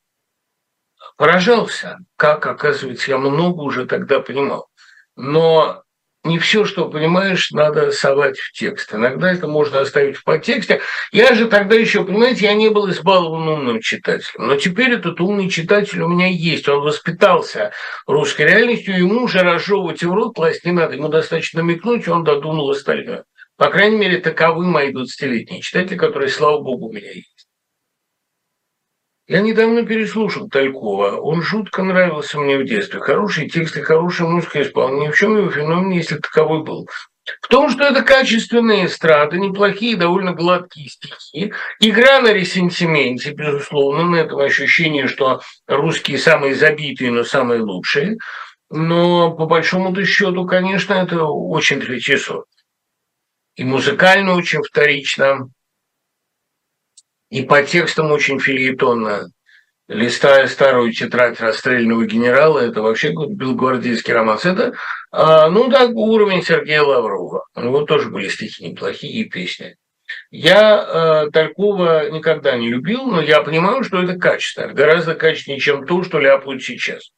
поражался, как, оказывается, я много уже тогда понимал. Но не все, что понимаешь, надо совать в текст. Иногда это можно оставить в подтексте. Я же тогда еще, понимаете, я не был избалован умным читателем. Но теперь этот умный читатель у меня есть. Он воспитался русской реальностью, ему уже разжевывать в рот класть не надо. Ему достаточно намекнуть, и он додумал остальное. По крайней мере, таковы мои 20-летние читатели, которые, слава богу, у меня есть. Я недавно переслушал Талькова. Он жутко нравился мне в детстве. Хорошие тексты, хорошая музыка исполнение. В чем его феномен, если таковой был? В том, что это качественные эстрады, неплохие, довольно гладкие стихи. Игра на ресентименте, безусловно, на этом ощущении, что русские самые забитые, но самые лучшие. Но по большому счету, конечно, это очень третий сорт. И музыкально очень вторично, и по текстам очень фильетонно. Листая старую тетрадь расстрельного генерала, это вообще белогвардейский романс. Это, а, ну так, уровень Сергея Лаврова. У него тоже были стихи неплохие и песни. Я э, Талькова никогда не любил, но я понимаю, что это качественно. Гораздо качественнее, чем то, что ляпают сейчас.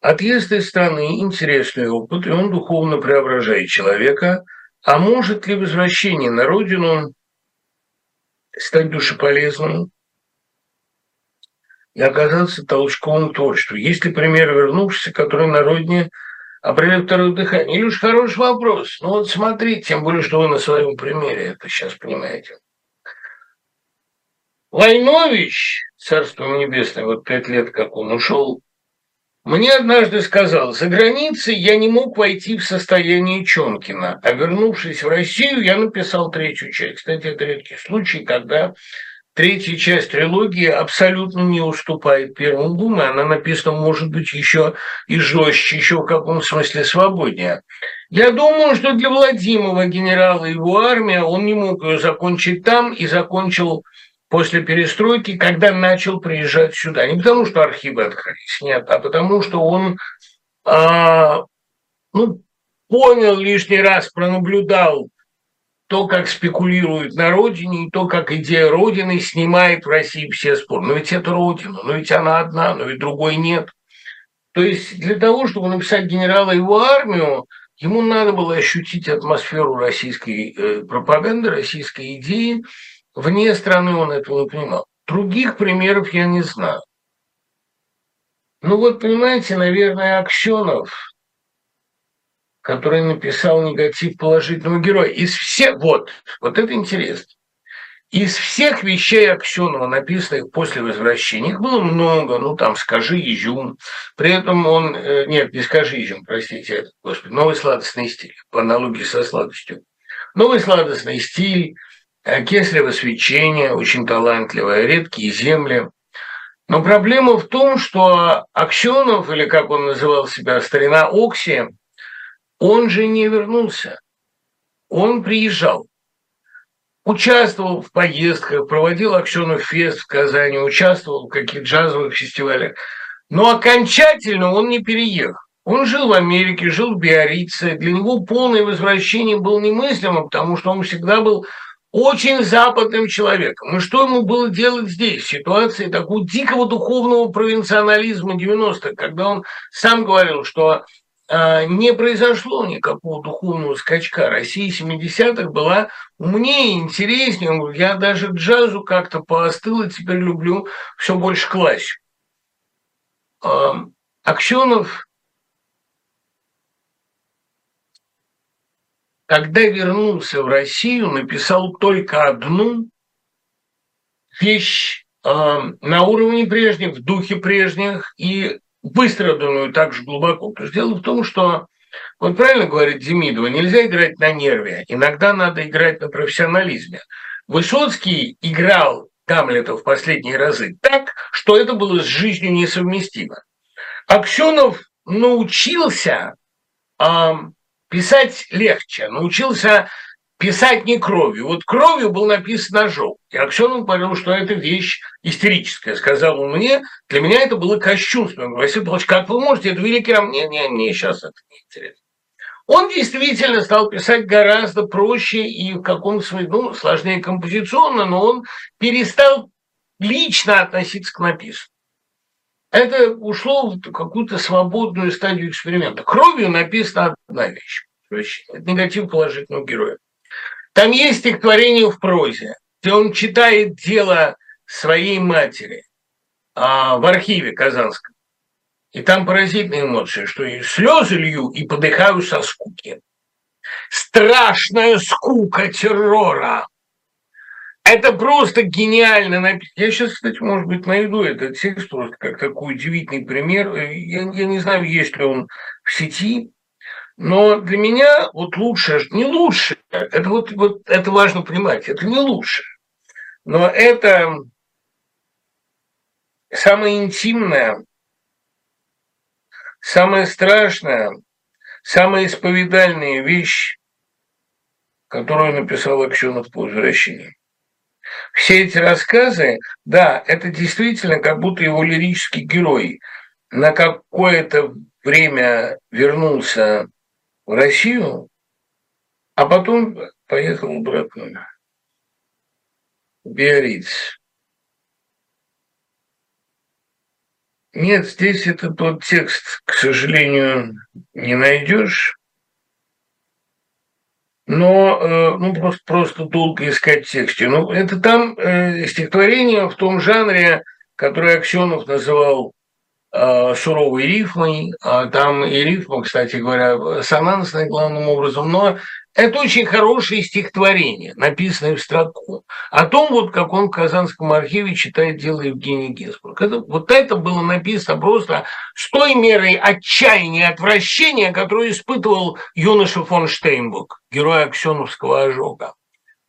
Отъезд из страны – интересный опыт, и он духовно преображает человека. А может ли возвращение на родину стать душеполезным и оказаться толчком творчеству? Есть ли пример вернувшихся, который на родине обрели второе дыхание? Илюш, хороший вопрос. Ну вот смотрите, тем более, что вы на своем примере это сейчас понимаете. Войнович, царство небесное, вот пять лет, как он ушел, мне однажды сказал, за границей я не мог войти в состояние Чонкина, а вернувшись в Россию, я написал третью часть. Кстати, это редкий случай, когда третья часть трилогии абсолютно не уступает первому двум, и она написана, может быть, еще и жестче, еще в каком смысле свободнее. Я думаю, что для Владимира генерала его армия, он не мог ее закончить там и закончил после перестройки, когда начал приезжать сюда. Не потому, что архивы открылись, нет, а потому, что он а, ну, понял лишний раз, пронаблюдал то, как спекулируют на родине, и то, как идея родины снимает в России все споры. Но ведь это родина, но ведь она одна, но ведь другой нет. То есть для того, чтобы написать генерала и его армию, ему надо было ощутить атмосферу российской э, пропаганды, российской идеи, Вне страны он этого не понимал. Других примеров я не знаю. Ну вот, понимаете, наверное, Аксенов, который написал негатив положительного героя, из всех, вот, вот это интересно. Из всех вещей Аксенова, написанных после возвращения, их было много, ну там «Скажи, изюм». При этом он, э, нет, не «Скажи, изюм», простите, господи, «Новый сладостный стиль», по аналогии со сладостью. «Новый сладостный стиль», Кесарево свечение, очень талантливое, редкие земли. Но проблема в том, что Аксенов, или как он называл себя, старина Окси, он же не вернулся. Он приезжал, участвовал в поездках, проводил Аксенов фест в Казани, участвовал в каких-то джазовых фестивалях. Но окончательно он не переехал. Он жил в Америке, жил в Биорице. Для него полное возвращение было немыслимо, потому что он всегда был очень западным человеком. И что ему было делать здесь, в ситуации такого дикого духовного провинционализма 90-х, когда он сам говорил, что э, не произошло никакого духовного скачка. Россия 70-х была умнее, интереснее. Я даже джазу как-то поостыл, и теперь люблю все больше классику. Э, Аксенов когда вернулся в Россию, написал только одну вещь э, на уровне прежних, в духе прежних и выстраданную так же глубоко. То есть дело в том, что, вот правильно говорит Демидова, нельзя играть на нерве, иногда надо играть на профессионализме. Высоцкий играл Гамлета в последние разы так, что это было с жизнью несовместимо. Аксенов научился писать легче, научился писать не кровью. Вот кровью был написан ножом. И Аксенов говорил, что это вещь истерическая. Сказал он мне, для меня это было кощунством. Василий Павлович, как вы можете, это великий роман. Не, не, не, сейчас это не интересно. Он действительно стал писать гораздо проще и в каком-то смысле, ну, сложнее композиционно, но он перестал лично относиться к написанному. Это ушло в какую-то свободную стадию эксперимента. Кровью написана одна вещь. Это негатив положительного героя. Там есть стихотворение в прозе, где он читает дело своей матери а, в архиве Казанском. И там поразительные эмоции, что и слезы лью и подыхаю со скуки. Страшная скука террора. Это просто гениально написано. Я сейчас, кстати, может быть, найду этот текст просто как такой удивительный пример. Я, я не знаю, есть ли он в сети, но для меня вот лучше, не лучше, это вот, вот это важно понимать, это не лучше, но это самое интимное, самое страшное, самая исповедальная вещь, которую написал Аксенов по возвращении. Все эти рассказы, да, это действительно как будто его лирический герой на какое-то время вернулся в Россию, а потом поехал обратно в Биарриц. Нет, здесь это тот текст, к сожалению, не найдешь. Но э, ну, просто, просто долго искать в тексте. Ну, это там э, стихотворение в том жанре, который Аксенов называл э, суровой рифмой. А там и рифма, кстати говоря, сонансная главным образом. Но это очень хорошее стихотворение, написанное в строку, о том, вот как он в Казанском архиве читает дело Евгения Гесбург. Это, вот это было написано просто с той мерой отчаяния отвращения, которую испытывал юноша фон Штейнбург, герой Аксеновского ожога,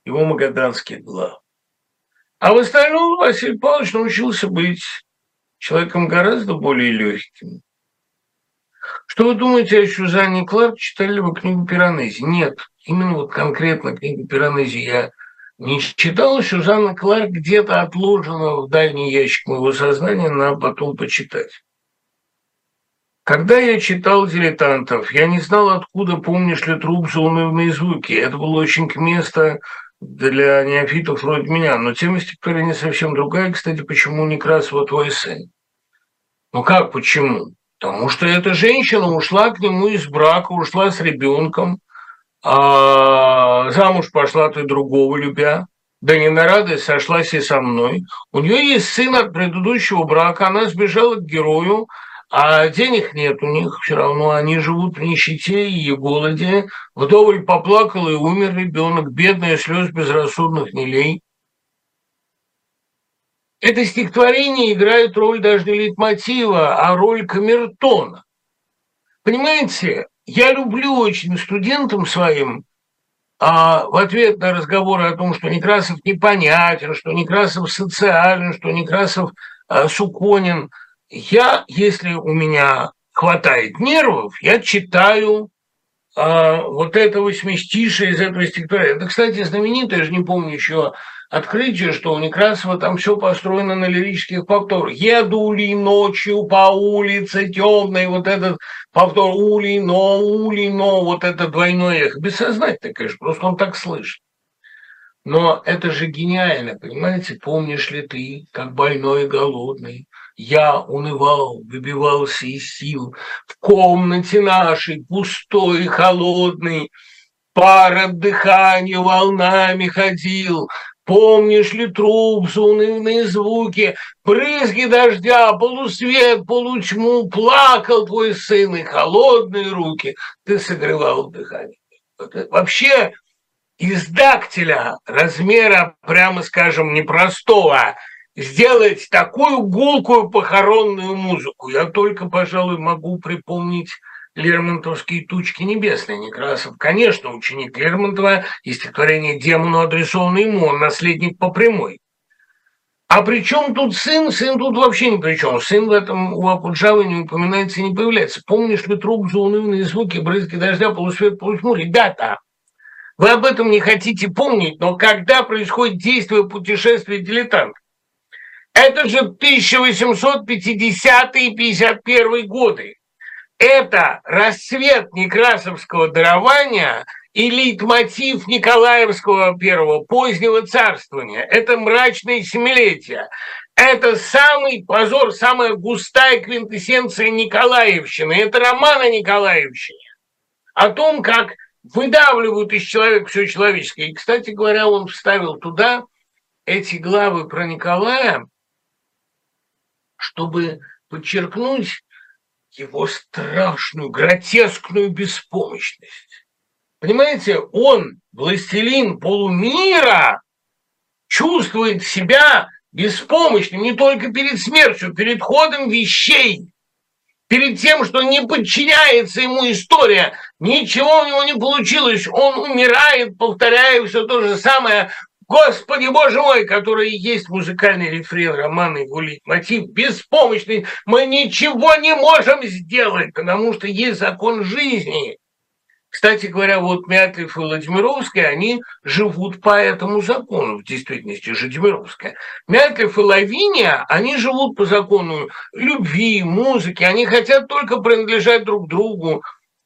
его магаданских глав. А в остальном Василий Павлович научился быть человеком гораздо более легким. Что вы думаете о Сюзанне Кларк? Читали ли вы книгу Пиранези? Нет именно вот конкретно книгу Пиранези я не читал, Сюзанна Кларк где-то отложена в дальний ящик моего сознания на потом почитать. Когда я читал «Дилетантов», я не знал, откуда «Помнишь ли труп заунывные звуки». Это было очень к месту для неофитов вроде меня, но тема стихотворения совсем другая. Кстати, почему Некрасова твой сын? Ну как почему? Потому что эта женщина ушла к нему из брака, ушла с ребенком – а замуж пошла ты другого любя, да не на радость сошлась и со мной. У нее есть сын от предыдущего брака, она сбежала к герою, а денег нет у них все равно, они живут в нищете и голоде. Вдоволь поплакал и умер ребенок, бедная, слез безрассудных не лей. Это стихотворение играет роль даже не а роль камертона. Понимаете, я люблю очень студентам своим а, в ответ на разговоры о том, что Некрасов непонятен, что Некрасов социален, что Некрасов а, суконен, я, если у меня хватает нервов, я читаю а, вот это восьмистишее из этого стихотворения. Это, кстати, знаменитое, я же не помню еще открытие, что у Некрасова там все построено на лирических повторах. Еду ли ночью по улице темной, вот этот повтор ули, но, ули, но, вот это двойное эхо. Бессознательно, конечно, просто он так слышит. Но это же гениально, понимаете? Помнишь ли ты, как больной и голодный, я унывал, выбивался из сил. В комнате нашей, пустой и холодной, пар от дыхания волнами ходил, Помнишь ли труп, заунывные звуки, брызги дождя, полусвет, полутьму, плакал твой сын и холодные руки. Ты согревал дыхание. Вообще из дактиля размера, прямо скажем, непростого, сделать такую гулкую похоронную музыку, я только, пожалуй, могу припомнить Лермонтовские тучки небесные Некрасов. Конечно, ученик Лермонтова и стихотворение демону адресовано ему, он наследник по прямой. А при чем тут сын? Сын тут вообще ни при чем. Сын в этом у Акуджавы не упоминается и не появляется. Помнишь ли труп за унывные звуки, брызги дождя, полусвет, полутьму? Ребята, вы об этом не хотите помнить, но когда происходит действие путешествия дилетант? Это же 1850 и 51 годы это рассвет некрасовского дарования и лейтмотив Николаевского первого позднего царствования. Это мрачное семилетие. Это самый позор, самая густая квинтэссенция Николаевщины. Это роман о Николаевщине. О том, как выдавливают из человека все человеческое. И, кстати говоря, он вставил туда эти главы про Николая, чтобы подчеркнуть его страшную, гротескную беспомощность. Понимаете, он, властелин полумира, чувствует себя беспомощным не только перед смертью, перед ходом вещей, перед тем, что не подчиняется ему история, ничего у него не получилось, он умирает, повторяя все то же самое, Господи, Боже мой, который есть музыкальный рефрен романа его мотив, беспомощный, мы ничего не можем сделать, потому что есть закон жизни. Кстати говоря, вот Мятлев и Владимировская, они живут по этому закону, в действительности же Демировская. Мятлев и Лавиния, они живут по закону любви, музыки, они хотят только принадлежать друг другу.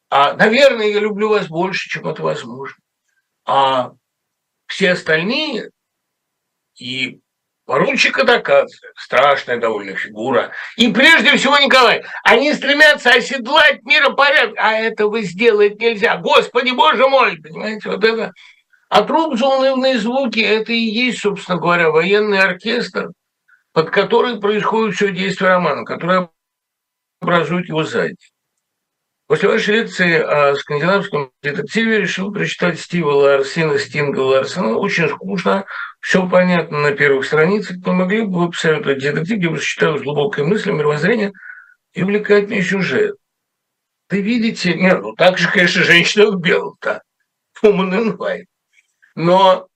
А, наверное, я люблю вас больше, чем это возможно. А все остальные, и Поручик Адакадзе, страшная довольно фигура. И прежде всего, Николай, они стремятся оседлать миропорядок, а этого сделать нельзя. Господи, боже мой, понимаете, вот это. А труп заунывные звуки – это и есть, собственно говоря, военный оркестр, под который происходит все действие романа, который образует его сзади. После вашей лекции о скандинавском детективе решил прочитать Стива Ларсина, Стинга Ларсена. Очень скучно, все понятно на первых страницах. Но могли бы вы посоветовать детектив, где вы читаю с глубокой мыслью, мировоззрения и увлекательный сюжет. Ты видите, нет, ну так же, конечно, женщина в белом-то, Woman in White. Но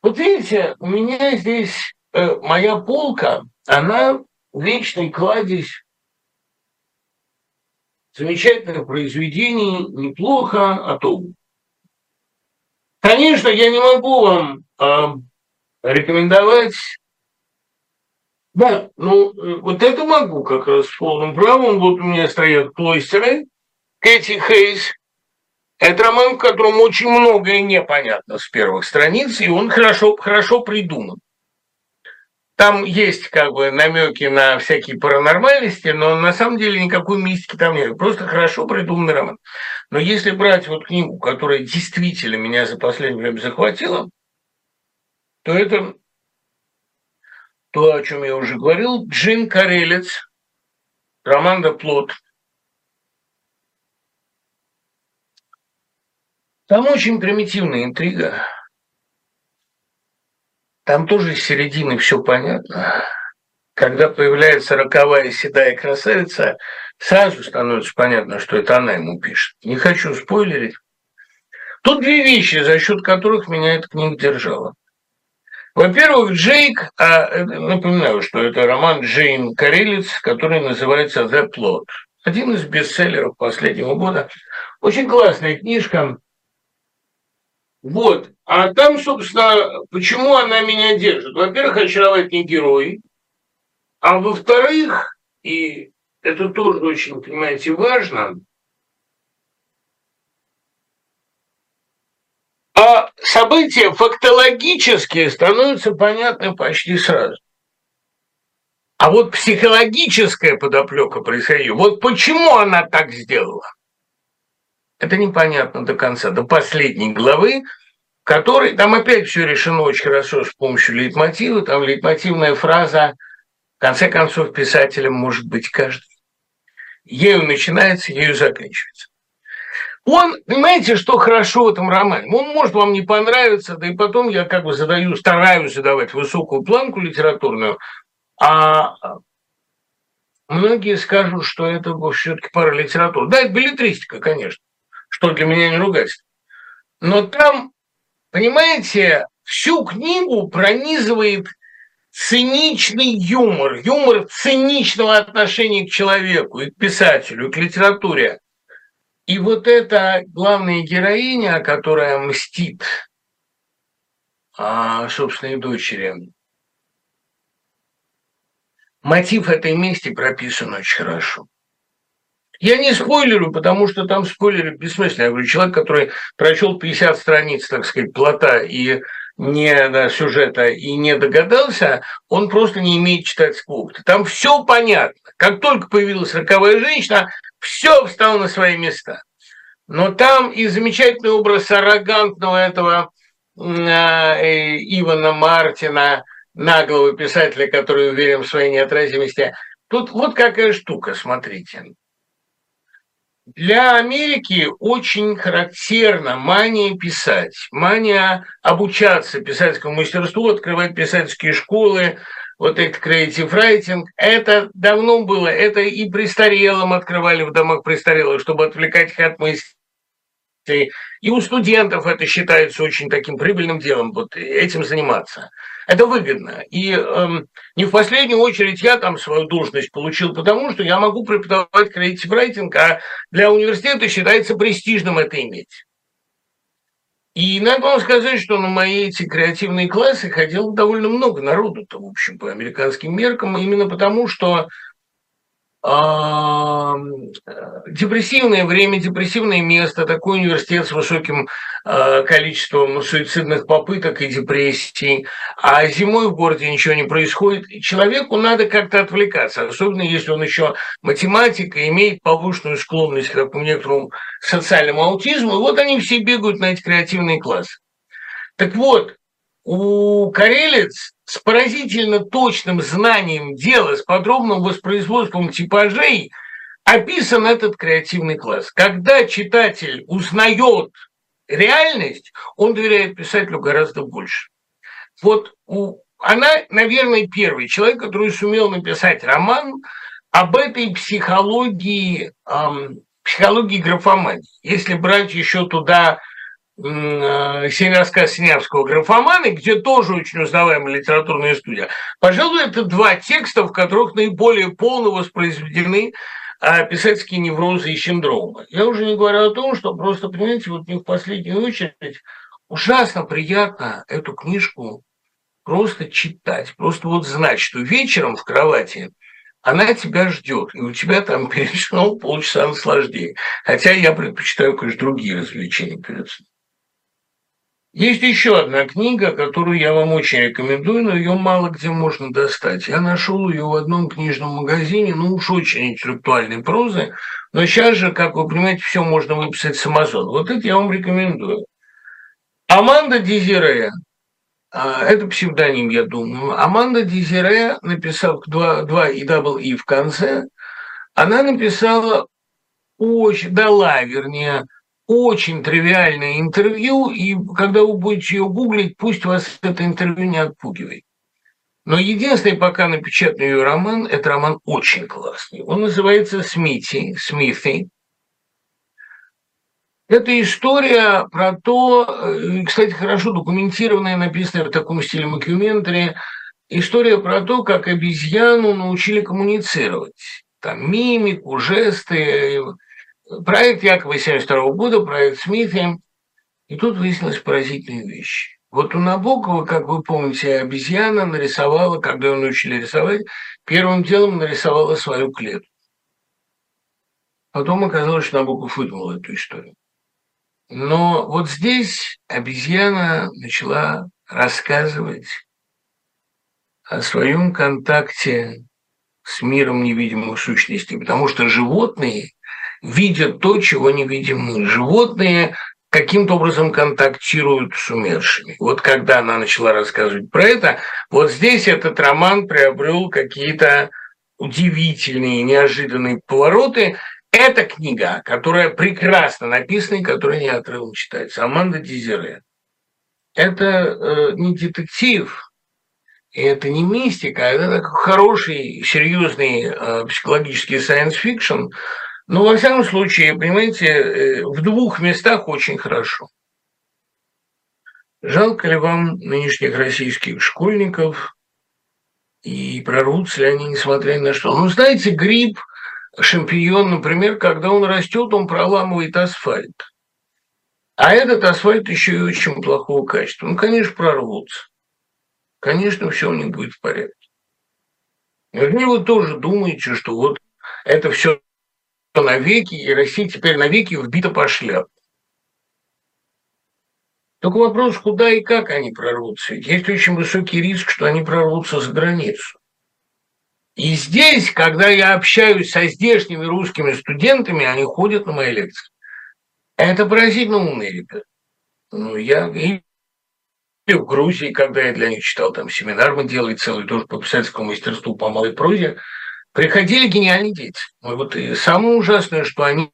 вот видите, у меня здесь э, моя полка, она вечный кладезь замечательных произведений, неплохо, а то... Конечно, я не могу вам э, рекомендовать... Да, ну, вот это могу как раз с полным правом. Вот у меня стоят клойстеры, Кэти Хейс. Это роман, в котором очень многое непонятно с первых страниц, и он хорошо, хорошо придуман. Там есть как бы намеки на всякие паранормальности, но на самом деле никакой мистики там нет. Просто хорошо придуманный роман. Но если брать вот книгу, которая действительно меня за последнее время захватила, то это то, о чем я уже говорил, Джин Карелец, Романда Плот. Там очень примитивная интрига. Там тоже с середины все понятно. Когда появляется роковая седая красавица, сразу становится понятно, что это она ему пишет. Не хочу спойлерить. Тут две вещи, за счет которых меня эта книга держала. Во-первых, Джейк, а, напоминаю, что это роман Джейн Карелец, который называется «The Plot». Один из бестселлеров последнего года. Очень классная книжка, вот. А там, собственно, почему она меня держит? Во-первых, очаровательный герой. А во-вторых, и это тоже очень, понимаете, важно, а события фактологические становятся понятны почти сразу. А вот психологическая подоплека происходила, вот почему она так сделала – это непонятно до конца, до последней главы, в которой там опять все решено очень хорошо с помощью лейтмотива. Там лейтмотивная фраза в конце концов писателем может быть каждый. Ею начинается, ею заканчивается. Он, понимаете, что хорошо в этом романе? Он может вам не понравиться, да и потом я как бы задаю, стараюсь задавать высокую планку литературную, а многие скажут, что это все-таки пара литературы. Да, это билетристика, конечно что для меня не ругательство. Но там, понимаете, всю книгу пронизывает циничный юмор, юмор циничного отношения к человеку и к писателю, и к литературе. И вот эта главная героиня, которая мстит а, собственной дочери, мотив этой мести прописан очень хорошо. Я не спойлерю, потому что там спойлеры бессмысленные. Я говорю, человек, который прочел 50 страниц, так сказать, плота и не да, сюжета и не догадался, он просто не имеет читательского опыта. Там все понятно. Как только появилась роковая женщина, все встало на свои места. Но там и замечательный образ аррогантного этого э, Ивана Мартина, наглого писателя, который уверен в своей неотразимости. Тут вот какая штука, смотрите. Для Америки очень характерна мания писать, мания обучаться писательскому мастерству, открывать писательские школы, вот этот creative writing, это давно было, это и престарелым открывали в домах престарелых, чтобы отвлекать их от мыслей и у студентов это считается очень таким прибыльным делом, вот этим заниматься. Это выгодно. И эм, не в последнюю очередь я там свою должность получил, потому что я могу преподавать креатив райтинг, а для университета считается престижным это иметь. И надо вам сказать, что на мои эти креативные классы ходило довольно много народу-то, в общем, по американским меркам, именно потому что депрессивное время, депрессивное место, такой университет с высоким а, количеством суицидных попыток и депрессий, а зимой в городе ничего не происходит. Человеку надо как-то отвлекаться, особенно если он еще математик и имеет повышенную склонность к такому некоторому социальному аутизму. И вот они все бегают на эти креативные классы. Так вот, у Карелец с поразительно точным знанием дела, с подробным воспроизводством типажей описан этот креативный класс. Когда читатель узнает реальность, он доверяет писателю гораздо больше. Вот у, она, наверное, первый человек, который сумел написать роман об этой психологии, эм, психологии графомании. Если брать еще туда Э, «Семь рассказ Синявского графоманы», где тоже очень узнаваемая литературная студия. Пожалуй, это два текста, в которых наиболее полно воспроизведены а, писательские неврозы и синдромы. Я уже не говорю о том, что просто, понимаете, вот не в последнюю очередь ужасно приятно эту книжку просто читать, просто вот знать, что вечером в кровати она тебя ждет, и у тебя там [laughs] перед сном полчаса наслаждения. Хотя я предпочитаю, конечно, другие развлечения перед сном. Есть еще одна книга, которую я вам очень рекомендую, но ее мало где можно достать. Я нашел ее в одном книжном магазине, ну уж очень интеллектуальной прозы, но сейчас же, как вы понимаете, все можно выписать с Амазона. Вот это я вам рекомендую. Аманда Дезире, а, это псевдоним, я думаю. Аманда Дезире, написав два, два и double e в конце, она написала очень, дала, вернее, очень тривиальное интервью, и когда вы будете ее гуглить, пусть вас это интервью не отпугивает. Но единственный пока напечатанный ее роман, это роман очень классный. Он называется «Smithy», «Smithy». Это история про то, э, кстати, хорошо документированная, написанная в таком стиле макюментари, история про то, как обезьяну научили коммуницировать. Там мимику, жесты, проект Якова 72 года, проект Смита, и тут выяснилась поразительная вещь. Вот у Набокова, как вы помните, обезьяна нарисовала, когда его научили рисовать, первым делом нарисовала свою клетку. Потом оказалось, что Набоков выдумал эту историю. Но вот здесь обезьяна начала рассказывать о своем контакте с миром невидимых сущностей, потому что животные видят то, чего не видим мы. Животные каким-то образом контактируют с умершими. Вот когда она начала рассказывать про это, вот здесь этот роман приобрел какие-то удивительные, неожиданные повороты. Это книга, которая прекрасно написана и которая неотрывно читается. Аманда Дизере. Это э, не детектив, и это не мистика, это такой хороший, серьезный э, психологический science fiction, но, во всяком случае, понимаете, э, в двух местах очень хорошо. Жалко ли вам нынешних российских школьников и прорвутся ли они, несмотря ни на что? Ну, знаете, гриб, шампиньон, например, когда он растет, он проламывает асфальт. А этот асфальт еще и очень плохого качества. Ну, конечно, прорвутся. Конечно, все у них будет в порядке. Вернее, вы тоже думаете, что вот это все навеки, и Россия теперь навеки вбита по шляпу. Только вопрос, куда и как они прорвутся. Есть очень высокий риск, что они прорвутся за границу. И здесь, когда я общаюсь со здешними русскими студентами, они ходят на мои лекции. Это поразительно умные ребята. Ну, я и в Грузии, когда я для них читал там семинар, мы делали целый тоже по писательскому мастерству по малой прозе, приходили гениальные дети. Вот и самое ужасное, что они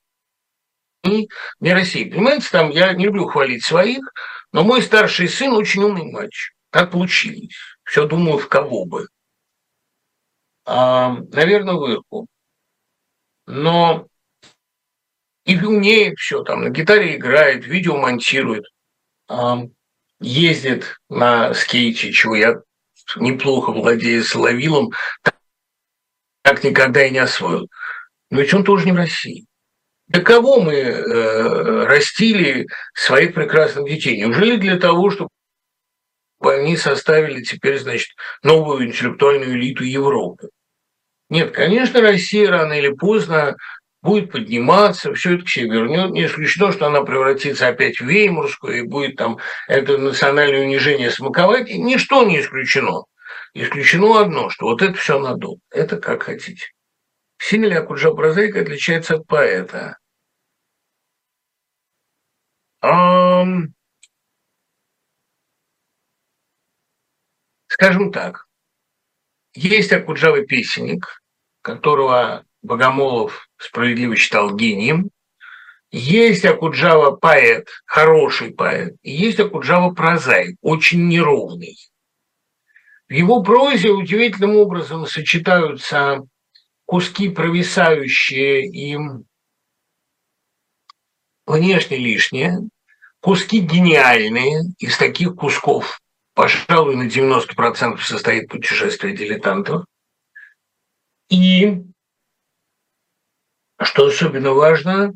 не России. Понимаете, там я не люблю хвалить своих, но мой старший сын очень умный мальчик. Так получилось. Все думаю, в кого бы. А, наверное, в Ирку. Но и умеет все, там на гитаре играет, видео монтирует, ездит на скейте, чего я неплохо владею соловилом, так никогда и не освоил. Но ведь он тоже не в России. Для кого мы э, растили своих прекрасных детей? Неужели для того, чтобы они составили теперь, значит, новую интеллектуальную элиту Европы? Нет, конечно, Россия рано или поздно будет подниматься, все это к себе вернет. Не исключено, что она превратится опять в Веймурскую и будет там это национальное унижение смаковать. Ничто не исключено. Исключено одно, что вот это все надо. Это как хотите. Сильно ли Акуджа прозаика отличается от поэта? Um, скажем так, есть Акуджавый песенник, которого Богомолов справедливо считал гением. Есть Акуджава поэт, хороший поэт, и есть Акуджава прозаик, очень неровный. В его прозе удивительным образом сочетаются куски, провисающие им внешне лишние, куски гениальные, из таких кусков, пожалуй, на 90% состоит путешествие дилетантов. И что особенно важно,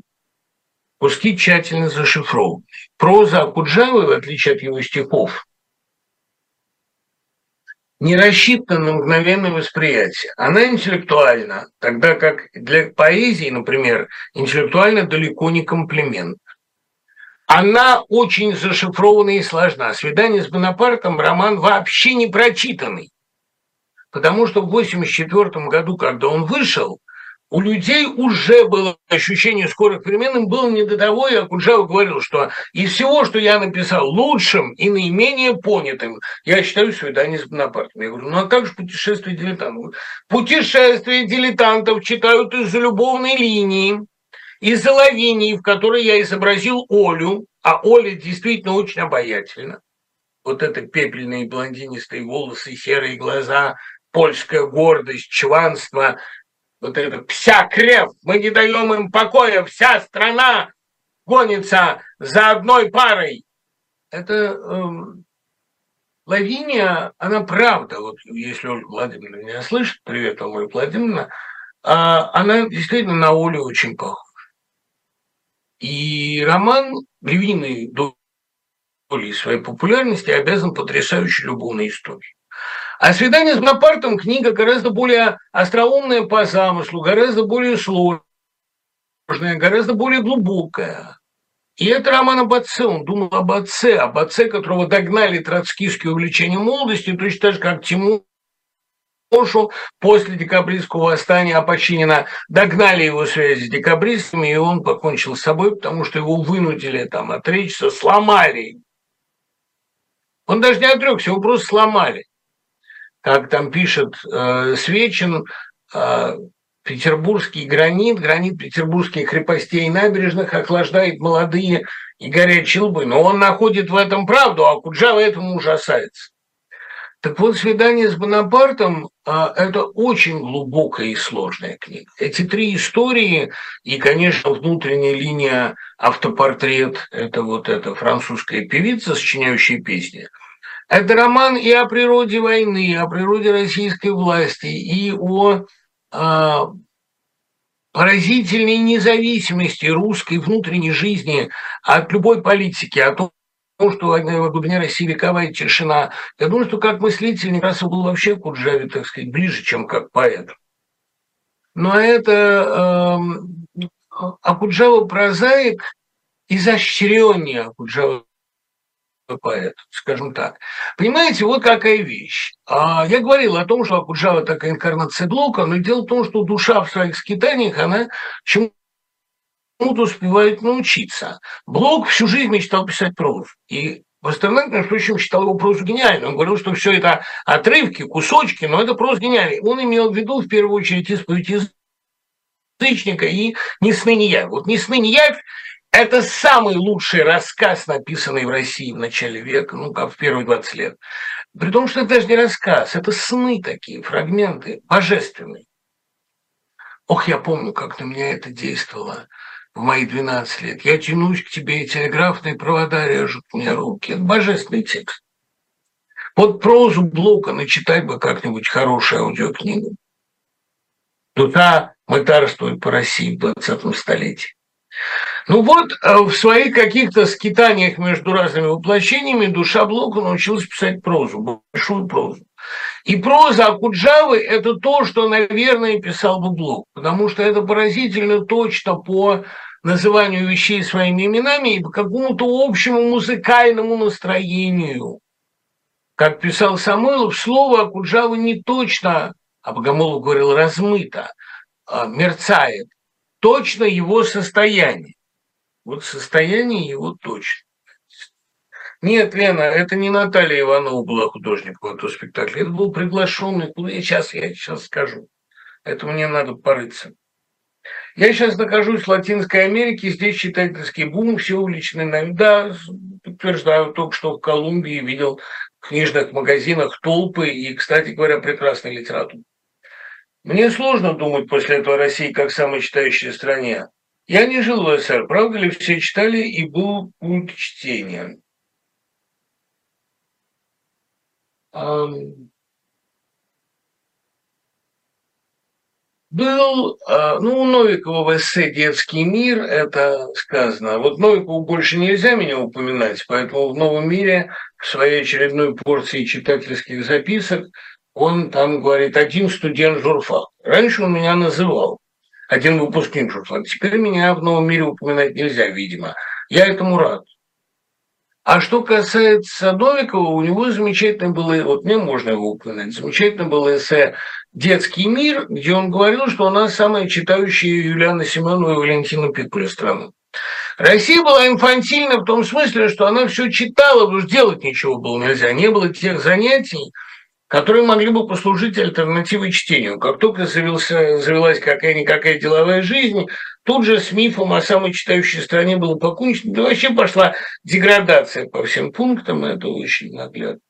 куски тщательно зашифрованы. Проза Акуджавы, в отличие от его стихов, не рассчитана на мгновенное восприятие. Она интеллектуальна, тогда как для поэзии, например, интеллектуально далеко не комплимент. Она очень зашифрована и сложна. «Свидание с Бонапартом» – роман вообще не прочитанный. Потому что в 1984 году, когда он вышел, у людей уже было ощущение скорых перемен, им было не до того, я Куджава говорил, что из всего, что я написал, лучшим и наименее понятым, я считаю «Свидание с Бонапартом». Я говорю, ну а как же «Путешествие дилетантов»? «Путешествие дилетантов» читают из-за любовной линии, из-за лавинии, в которой я изобразил Олю, а Оля действительно очень обаятельна. Вот это пепельные блондинистые волосы, серые глаза, польская гордость, чванство – вот это вся крев, мы не даем им покоя, вся страна гонится за одной парой. Это эм, Лавиния, она правда, вот если Ольга Владимировна меня слышит, привет, Ольга Владимировна, а, она действительно на Олю очень похожа. И роман львиной долей своей популярности обязан потрясающей любовной историей. А «Свидание с Бонапартом» книга гораздо более остроумная по замыслу, гораздо более сложная, гораздо более глубокая. И это роман об отце. Он думал об отце, об отце, которого догнали троцкистские увлечения молодости, точно так же, как Тимур Ошу после декабристского восстания Апочинина догнали его связи с декабристами, и он покончил с собой, потому что его вынудили там отречься, сломали. Он даже не отрекся, его просто сломали как там пишет э, Свечин, э, петербургский гранит, гранит петербургских крепостей и набережных охлаждает молодые и горячие лбы. Но он находит в этом правду, а Куджава этому ужасается. Так вот, «Свидание с Бонапартом» а, – это очень глубокая и сложная книга. Эти три истории и, конечно, внутренняя линия автопортрет – это вот эта французская певица, сочиняющая песни – это роман и о природе войны, и о природе российской власти, и о э, поразительной независимости русской внутренней жизни от любой политики, о том, что в глубине России вековая тишина. Я думаю, что как мыслитель Некрасов был вообще к Куджаве, так сказать, ближе, чем как поэт. Но это э, Акуджава прозаик изощреннее Акуджава поэт, скажем так. Понимаете, вот какая вещь. А, я говорил о том, что Акуджава такая инкарнация Блока, но дело в том, что душа в своих скитаниях, она чему то успевает научиться. Блок всю жизнь мечтал писать прозу. И Пастернак, между прочим, считал его прозу гениальной. Он говорил, что все это отрывки, кусочки, но это проза гениальная. Он имел в виду, в первую очередь, исповедь язычника и «Не сны не явь». Вот «Не сны не явь» Это самый лучший рассказ, написанный в России в начале века, ну, как в первые 20 лет. При том, что это даже не рассказ, это сны такие, фрагменты, божественные. Ох, я помню, как на меня это действовало в мои 12 лет. Я тянусь к тебе, и телеграфные провода режут мне руки. Это божественный текст. Вот прозу Блока начитать бы как-нибудь хорошую аудиокнигу. Душа мытарствует по России в 20 столетии. Ну вот, э, в своих каких-то скитаниях между разными воплощениями душа Блока научилась писать прозу, большую прозу. И проза Акуджавы – это то, что, наверное, писал бы Блок, потому что это поразительно точно по называнию вещей своими именами и по какому-то общему музыкальному настроению. Как писал Самойлов, слово Акуджавы не точно, а Богомолов говорил размыто, а, мерцает, точно его состояние. Вот состояние его точно. Нет, Лена, это не Наталья Иванова была художником этого спектакля. Это был приглашенный. Куда я сейчас, я сейчас скажу. Это мне надо порыться. Я сейчас нахожусь в Латинской Америке, здесь читательский бум, все увлечены нами. Да, подтверждаю, только что в Колумбии видел в книжных магазинах толпы и, кстати говоря, прекрасной литературы. Мне сложно думать после этого России как самой читающей стране. Я не жил в СССР, правда ли все читали и был культ чтения. Был, а, ну, у Новикова в эссе «Детский мир» это сказано. Вот Новикову больше нельзя меня упоминать, поэтому в «Новом мире» в своей очередной порции читательских записок он там говорит «один студент журфак». Раньше он меня называл один выпускник журфак. Теперь меня в «Новом мире» упоминать нельзя, видимо. Я этому рад. А что касается Новикова, у него замечательное было, вот мне можно его упоминать, замечательное было эссе «Детский мир», где он говорил, что у нас самая читающая Юлиана Семенова и Валентина Пикуля страна. Россия была инфантильна в том смысле, что она все читала, потому что делать ничего было нельзя. Не было тех занятий, которые могли бы послужить альтернативой чтению. Как только завелся, завелась какая-никакая деловая жизнь, тут же с мифом о самой читающей стране было покончено. Да вообще пошла деградация по всем пунктам, это очень наглядно.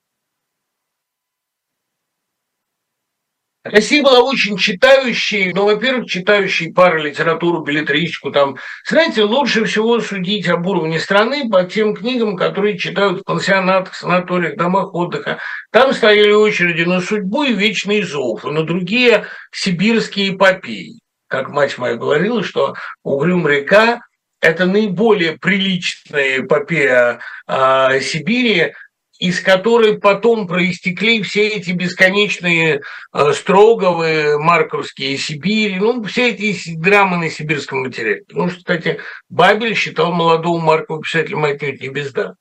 Россия была очень читающей, ну, во-первых, читающей паралитературу, билетристику. Там, знаете, лучше всего судить об уровне страны по тем книгам, которые читают в пансионатах, санаториях, домах отдыха. Там стояли очереди на судьбу и вечный зов, и на другие сибирские эпопеи. Как мать моя говорила, что «Угрюм река» – это наиболее приличная эпопея э, Сибири, из которой потом проистекли все эти бесконечные э, Строговы, Марковские, Сибири, ну, все эти драмы на сибирском материале. Потому что, кстати, Бабель считал молодого Маркова писателем отнюдь не безда.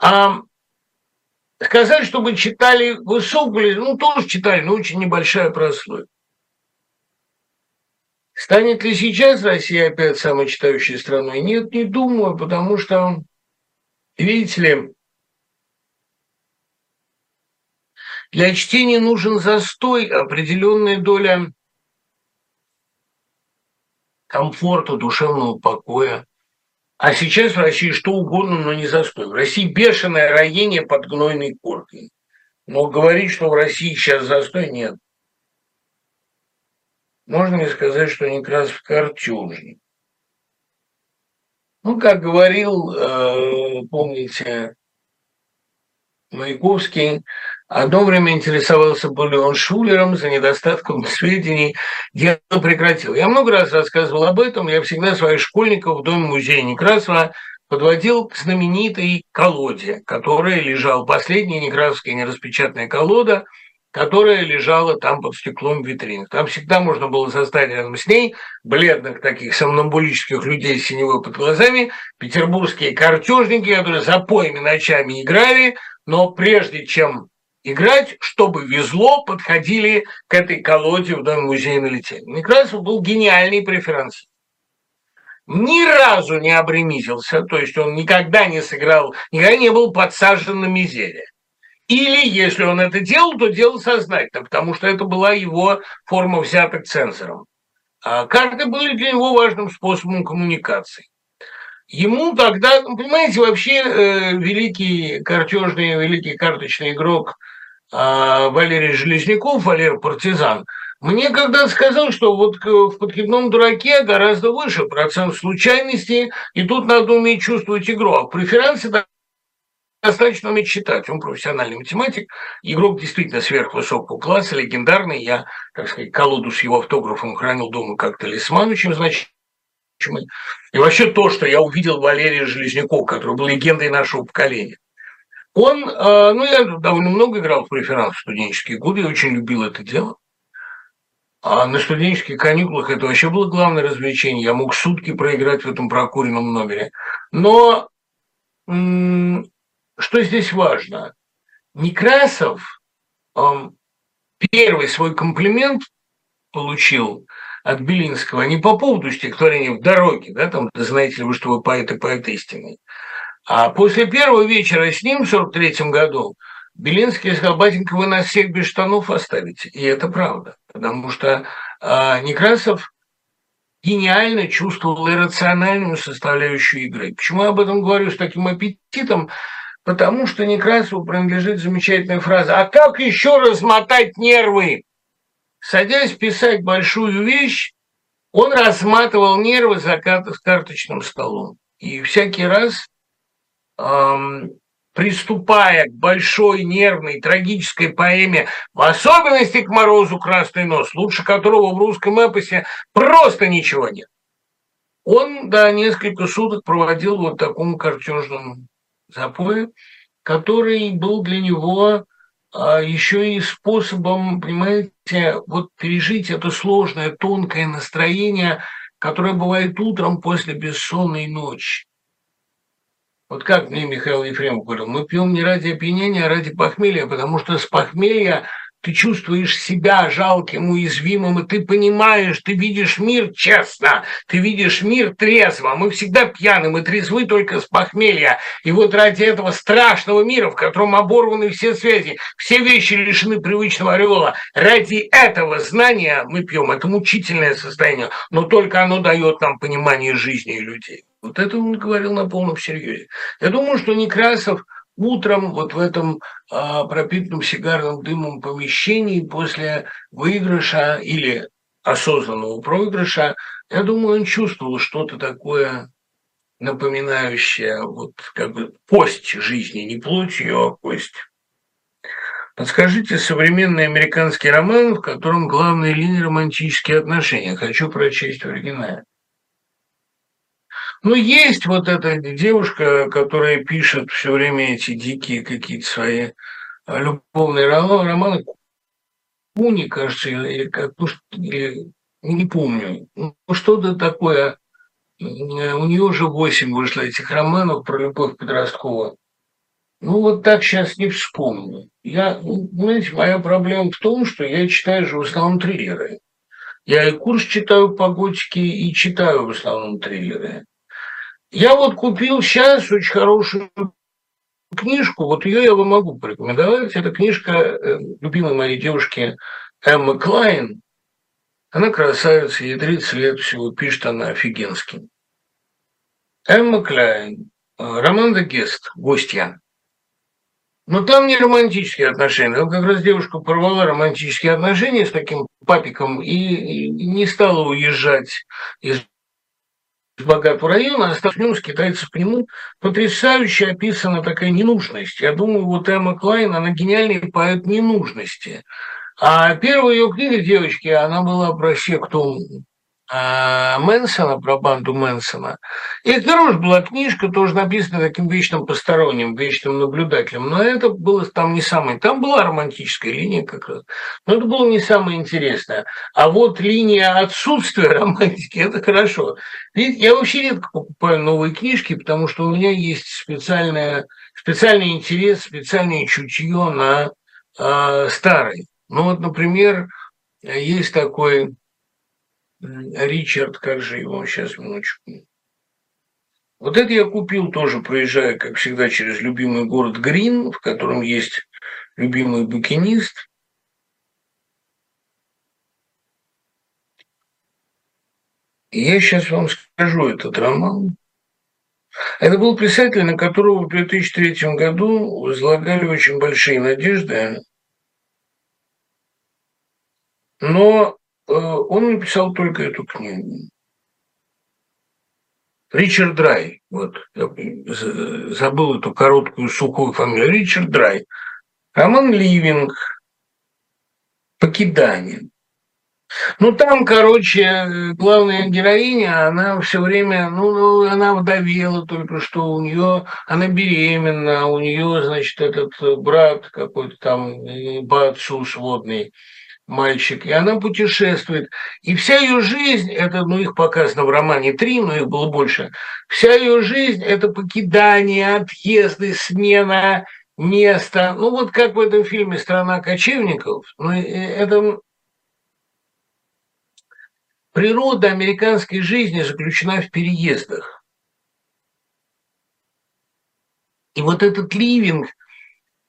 А сказать, чтобы читали высокую, ну, тоже читали, но очень небольшая прослойка. Станет ли сейчас Россия опять самой читающей страной? Нет, не думаю, потому что, видите ли, Для чтения нужен застой, определенная доля комфорта, душевного покоя. А сейчас в России что угодно, но не застой. В России бешеное роение под гнойной коркой. Но говорить, что в России сейчас застой, нет. Можно ли сказать, что Некрасов картежник? Ну, как говорил, э, помните, Маяковский, Одно время интересовался Булеон Шулером за недостатком сведений. Дело прекратил. Я много раз рассказывал об этом. Я всегда своих школьников в Доме музея Некрасова подводил к знаменитой колоде, которая лежала, последняя некрасовская нераспечатанная колода, которая лежала там под стеклом витрины. Там всегда можно было застать рядом с ней бледных таких сомнамбулических людей с синевой под глазами, петербургские картежники, которые за поями ночами играли, но прежде чем играть, чтобы везло, подходили к этой колоде в Доме музея на литейном. Некрасов был гениальный преферансист. Ни разу не обремизился, то есть он никогда не сыграл, никогда не был подсажен на мизере. Или, если он это делал, то делал сознательно, потому что это была его форма взяток цензором. А карты были для него важным способом коммуникации. Ему тогда, ну, понимаете, вообще э, великий картежный, великий карточный игрок Валерий Железняков, Валер Партизан, Мне когда сказал, что вот в подкидном дураке гораздо выше процент случайностей, и тут надо уметь чувствовать игру. А в преферансе достаточно уметь читать. Он профессиональный математик, игрок действительно сверхвысокого класса, легендарный. Я, так сказать, колоду с его автографом хранил дома как талисман очень значимый. И вообще то, что я увидел Валерия Железнякова, который был легендой нашего поколения. Он, э, ну, я довольно много играл в преферанс в студенческие годы, я очень любил это дело. А на студенческих каникулах это вообще было главное развлечение. Я мог сутки проиграть в этом прокуренном номере. Но что здесь важно? Некрасов первый свой комплимент получил от Белинского не по поводу стихотворения «В дороге», да, там, знаете ли вы, что вы поэт и поэт истинный, а после первого вечера с ним в 43 году Белинский сказал, батенька, вы нас всех без штанов оставите. И это правда, потому что э, Некрасов гениально чувствовал иррациональную составляющую игры. Почему я об этом говорю с таким аппетитом? Потому что Некрасову принадлежит замечательная фраза «А как еще размотать нервы?» Садясь писать большую вещь, он разматывал нервы за карточным столом. И всякий раз, приступая к большой нервной трагической поэме, в особенности к «Морозу красный нос», лучше которого в русском эпосе просто ничего нет, он, да, несколько суток проводил вот в таком картежном запое, который был для него а, еще и способом, понимаете, вот пережить это сложное, тонкое настроение, которое бывает утром после бессонной ночи. Вот как мне Михаил Ефремов говорил, мы пьем не ради опьянения, а ради похмелья, потому что с похмелья ты чувствуешь себя жалким, уязвимым, и ты понимаешь, ты видишь мир честно, ты видишь мир трезво. Мы всегда пьяны, мы трезвы только с похмелья. И вот ради этого страшного мира, в котором оборваны все связи, все вещи лишены привычного ореола, ради этого знания мы пьем. Это мучительное состояние, но только оно дает нам понимание жизни и людей. Вот это он говорил на полном серьезе. Я думаю, что Некрасов – утром вот в этом а, пропитанном сигарным дымом помещении после выигрыша или осознанного проигрыша, я думаю, он чувствовал что-то такое напоминающее вот как бы кость жизни, не плоть ее, а кость. Подскажите современный американский роман, в котором главная линия романтические отношения. Хочу прочесть в оригинале. Ну, есть вот эта девушка, которая пишет все время эти дикие какие-то свои а, любовные романы. Куни, кажется, или как, ну, или, не помню. Ну, что-то такое. У нее уже восемь вышло этих романов про любовь подростковую. Ну, вот так сейчас не вспомню. Я, ну, знаете, моя проблема в том, что я читаю же в основном триллеры. Я и курс читаю по готике, и читаю в основном триллеры. Я вот купил сейчас очень хорошую книжку, вот ее я вам могу порекомендовать. Это книжка э, любимой моей девушки Эммы Клайн. Она красавица, ей 30 лет всего, пишет она офигенски. Эмма Клайн, э, роман The Guest, гостья. Но там не романтические отношения. Там как раз девушка порвала романтические отношения с таким папиком и не стала уезжать из богатого района, а столкнулся китайцев к нему, потрясающе описана такая ненужность. Я думаю, вот Эмма Клайн, она гениальный поэт ненужности. А первая ее книга девочки, она была про а, Мэнсона, про банду Мэнсона. И тоже была книжка, тоже написана таким вечным посторонним, вечным наблюдателем. Но это было там не самое. Там была романтическая линия как раз. Но это было не самое интересное. А вот линия отсутствия романтики – это хорошо. Видите, я вообще редко покупаю новые книжки, потому что у меня есть специальная, специальный интерес, специальное чутье на э, старые. Ну вот, например, есть такой Ричард, как же его сейчас, минуточку. Вот это я купил тоже, проезжая, как всегда, через любимый город Грин, в котором есть любимый букинист. Я сейчас вам скажу этот роман. Это был писатель, на которого в 2003 году возлагали очень большие надежды но он написал только эту книгу. Ричард Драй, вот, я забыл эту короткую сухую фамилию, Ричард Драй. Роман Ливинг, «Покидание». Ну, там, короче, главная героиня, она все время, ну, ну, она вдовела только что, у нее, она беременна, у нее, значит, этот брат какой-то там, по отцу сводный, мальчик, и она путешествует. И вся ее жизнь, это, ну, их показано в романе три, но их было больше, вся ее жизнь – это покидание, отъезды, смена места. Ну, вот как в этом фильме «Страна кочевников», ну, это природа американской жизни заключена в переездах. И вот этот ливинг –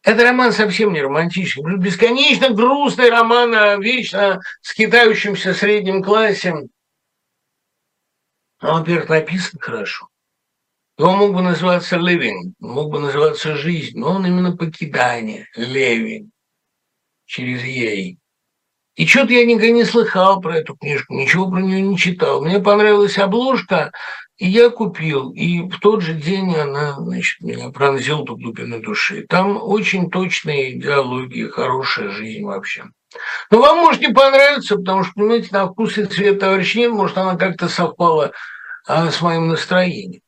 это роман совсем не романтический. Бесконечно грустный роман о вечно скитающемся среднем классе. Он, во-первых, написан хорошо. Он мог бы называться «living», мог бы называться «жизнь», но он именно «покидание», «living», через «ей». И что-то я никогда не слыхал про эту книжку, ничего про нее не читал. Мне понравилась обложка, и я купил, и в тот же день она, значит, меня пронзила до глубины души. Там очень точные диалоги, хорошая жизнь вообще. Но вам может не понравиться, потому что, понимаете, на вкус и цвет товарищ нет, может, она как-то совпала а, с моим настроением.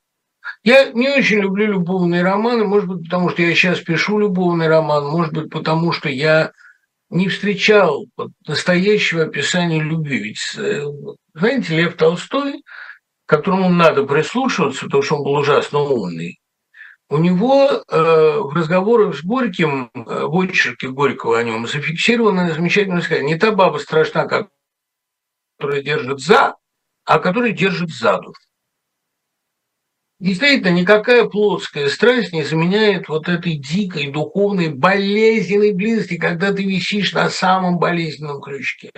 Я не очень люблю любовные романы, может быть, потому что я сейчас пишу любовный роман, может быть, потому что я не встречал настоящего описания любви. Ведь, э, знаете, Лев Толстой – которому надо прислушиваться, потому что он был ужасно умный, у него э, в разговорах с Горьким, э, в очерке Горького о нем, зафиксировано замечательное сказание. Не та баба страшна, которая держит за, а которая держит за душу. Действительно, никакая плотская страсть не заменяет вот этой дикой, духовной, болезненной близости, когда ты висишь на самом болезненном крючке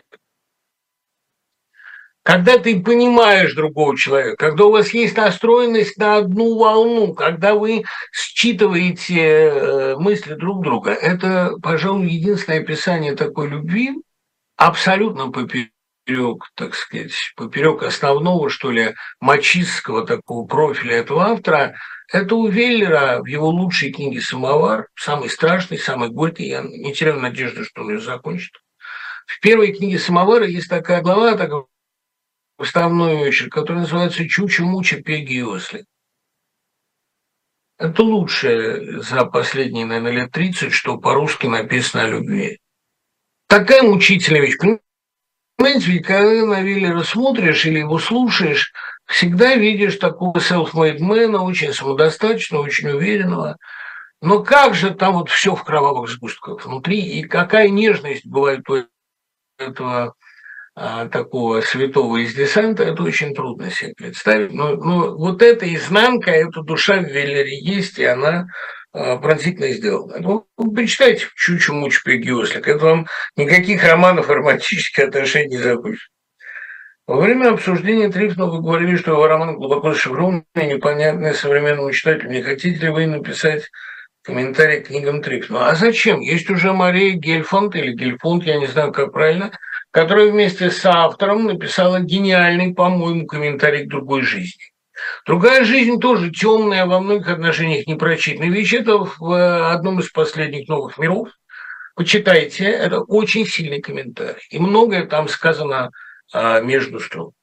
когда ты понимаешь другого человека, когда у вас есть настроенность на одну волну, когда вы считываете э, мысли друг друга, это, пожалуй, единственное описание такой любви, абсолютно поперек, так сказать, поперек основного, что ли, мачистского такого профиля этого автора, это у Веллера в его лучшей книге «Самовар», самый страшный, самый горький, я не теряю надежды, что он ее закончит. В первой книге «Самовара» есть такая глава, такая уставной очерк, который называется «Чучу-муча, пеги и осли». Это лучшее за последние, наверное, лет 30, что по-русски написано о любви. Такая мучительная вещь. Понимаете, ведь когда на Виллера смотришь или его слушаешь, всегда видишь такого self-made очень самодостаточного, очень уверенного. Но как же там вот все в кровавых сгустках внутри, и какая нежность бывает у этого такого святого из десанта, это очень трудно себе представить. Но, но вот эта изнанка, эта душа в Веллере есть, и она а, пронзительно сделана. Ну, почитайте «Чучу муч Пегиослик», это вам никаких романов романтических отношений не забудешь. Во время обсуждения Трифна вы говорили, что его роман глубоко зашифрованный и непонятный современному читателю. Не хотите ли вы написать комментарий к книгам Трифна? А зачем? Есть уже Мария Гельфонд или Гельфонд, я не знаю, как правильно – которая вместе с автором написала гениальный, по-моему, комментарий к другой жизни. Другая жизнь тоже темная, во многих отношениях непрочитанная вещь. Это в одном из последних новых миров. Почитайте, это очень сильный комментарий. И многое там сказано а, между строк.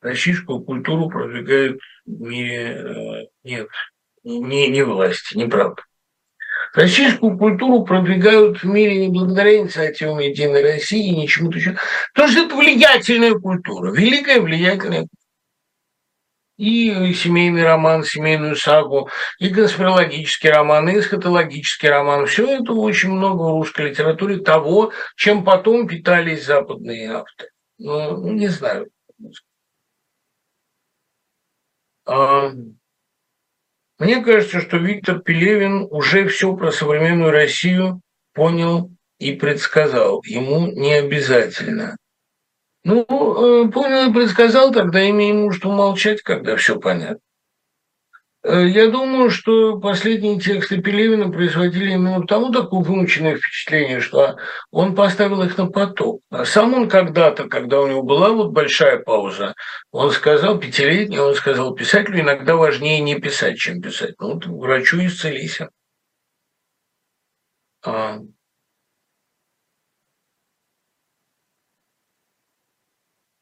Российскую культуру продвигают мире э, нет не, не власти, неправда. Российскую культуру продвигают в мире не благодаря инициативам Единой России и ничему-то еще. Потому что это влиятельная культура, великая влиятельная. И семейный роман, семейную сагу, и конспирологический роман, и эсхатологический роман. Все это очень много в русской литературе того, чем потом питались западные авторы. Ну, не знаю. А, мне кажется, что Виктор Пелевин уже все про современную Россию понял и предсказал. Ему не обязательно. Ну, э, понял и предсказал, тогда имеем мужество молчать, когда все понятно. Э, я думаю, что последние тексты Пелевина производили именно потому такое вымученное впечатление, что он поставил их на поток. А сам он когда-то, когда у него была вот большая пауза, он сказал, пятилетний, он сказал, писателю иногда важнее не писать, чем писать. Ну, вот врачу исцелись. А,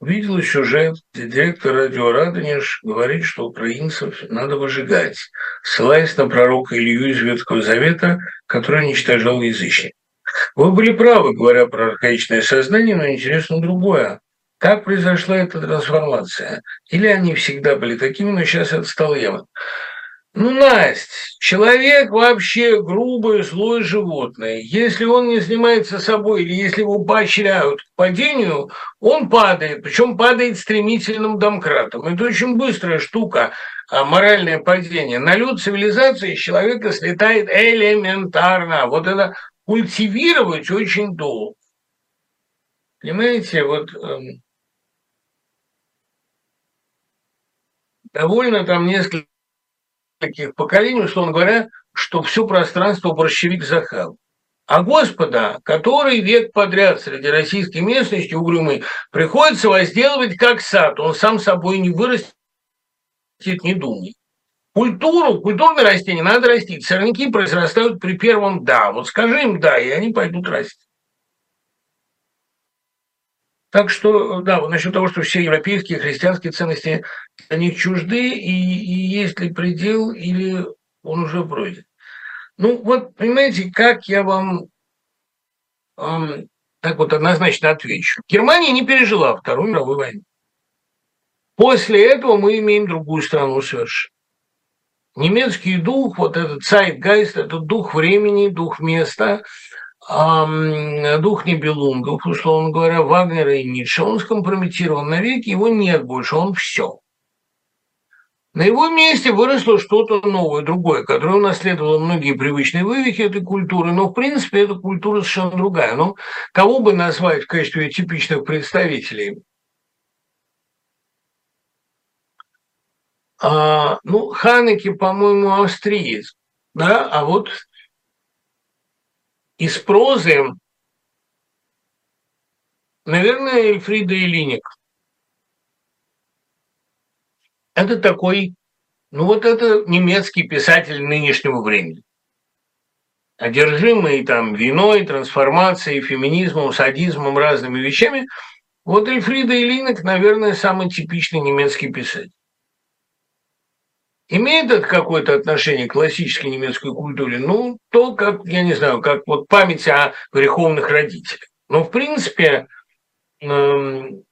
Видел сюжет, директор радио Радонеж говорит, что украинцев надо выжигать, ссылаясь на пророка Илью из Ветхого Завета, который уничтожал язычник. Вы были правы, говоря про архаичное сознание, но интересно другое. Как произошла эта трансформация? Или они всегда были такими, но сейчас это стало явно? Ну, Настя, человек вообще грубое, злое животное. Если он не занимается собой или если его поощряют к падению, он падает, причем падает стремительным домкратом. Это очень быстрая штука, а, моральное падение. На лед цивилизации человека слетает элементарно. Вот это культивировать очень долго. Понимаете, вот эм, довольно там несколько таких поколений, условно говоря, что все пространство борщевик захал. А Господа, который век подряд среди российской местности угрюмый, приходится возделывать как сад. Он сам собой не вырастет, не думай. Культуру, культурные растения надо растить. Сорняки произрастают при первом «да». Вот скажи им «да», и они пойдут расти. Так что, да, насчет того, что все европейские христианские ценности они чужды, и, и есть ли предел, или он уже пройден. Ну, вот, понимаете, как я вам эм, так вот однозначно отвечу. Германия не пережила Вторую мировую войну. После этого мы имеем другую страну совершенно. Немецкий дух, вот этот Zeitgeist, это дух времени, дух места – дух Небелунгов, условно говоря, Вагнера и Ницше, он скомпрометирован навеки, его нет больше, он все. На его месте выросло что-то новое, другое, которое унаследовало многие привычные вывихи этой культуры, но, в принципе, эта культура совершенно другая. Ну, кого бы назвать в качестве типичных представителей? А, ну, Ханеке, по-моему, австриец, да, а вот из прозы, наверное, Эльфрида Илиник. Это такой, ну вот это немецкий писатель нынешнего времени. Одержимый там виной, трансформацией, феминизмом, садизмом, разными вещами. Вот Эльфрида Илинок, наверное, самый типичный немецкий писатель. Имеет это какое-то отношение к классической немецкой культуре? Ну, то, как, я не знаю, как вот память о греховных родителях. Но, в принципе, эм,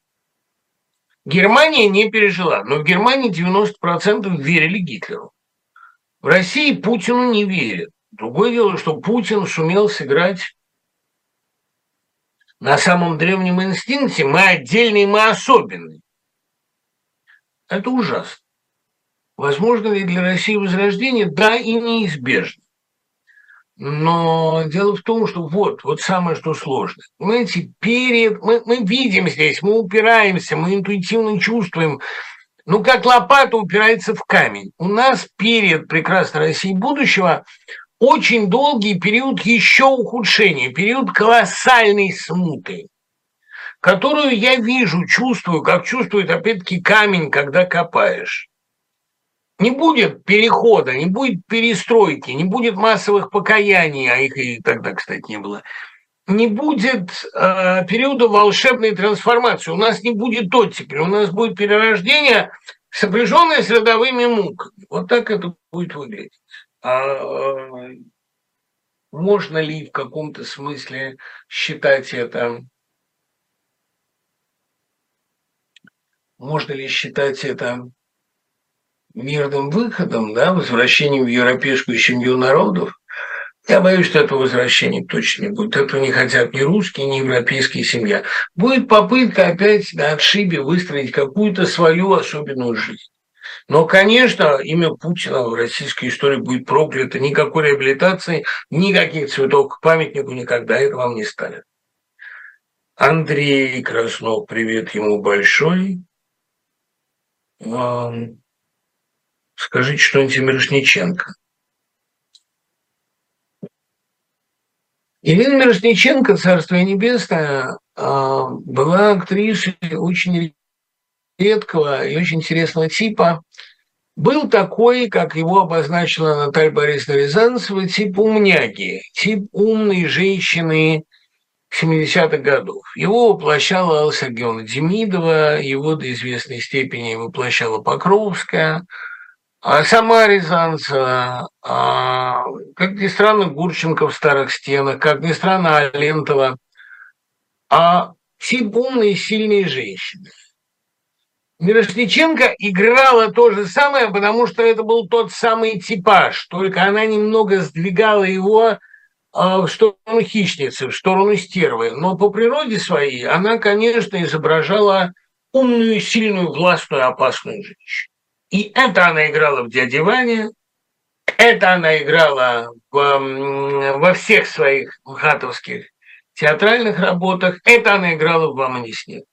Германия не пережила. Но в Германии 90% верили Гитлеру. В России Путину не верят. Другое дело, что Путин сумел сыграть на самом древнем инстинкте. Мы отдельные, мы особенные. Это ужасно. Возможно ли для России возрождение? Да, и неизбежно. Но дело в том, что вот, вот самое, что сложно. Понимаете, перед... Мы, мы видим здесь, мы упираемся, мы интуитивно чувствуем, ну, как лопата упирается в камень. У нас перед прекрасной Россией будущего очень долгий период еще ухудшения, период колоссальной смуты, которую я вижу, чувствую, как чувствует, опять-таки, камень, когда копаешь не будет перехода, не будет перестройки, не будет массовых покаяний, а их и тогда, кстати, не было, не будет э, периода волшебной трансформации. У нас не будет оттепели, у нас будет перерождение, сопряженное с родовыми муками. Вот так это будет выглядеть. А э, можно ли в каком-то смысле считать это можно ли считать это мирным выходом, да, возвращением в европейскую семью народов, я боюсь, что этого возвращения точно не будет. Этого не хотят ни русские, ни европейские семья. Будет попытка опять на отшибе выстроить какую-то свою особенную жизнь. Но, конечно, имя Путина в российской истории будет проклято. Никакой реабилитации, никаких цветов к памятнику никогда это вам не станет. Андрей Краснов, привет ему большой. Скажите что-нибудь Мирошниченко. Ирина Мирошниченко, Царство Небесное, а, была актрисой очень редкого и очень интересного типа. Был такой, как его обозначила Наталья Борисовна Рязанцева, тип умняги, тип умной женщины 70-х годов. Его воплощала Алла Сергеевна Демидова, его до известной степени воплощала Покровская – а сама Рязанцева, а, как ни странно, Гурченко в «Старых стенах», как ни странно, Алентова, а тип умной и сильной женщины. Мирошниченко играла то же самое, потому что это был тот самый типаж, только она немного сдвигала его а, в сторону хищницы, в сторону стервы. Но по природе своей она, конечно, изображала умную, сильную, властную, опасную женщину. И это она играла в «Дяде Ване», это она играла в, во всех своих хатовских театральных работах, это она играла в «Мама не снилась».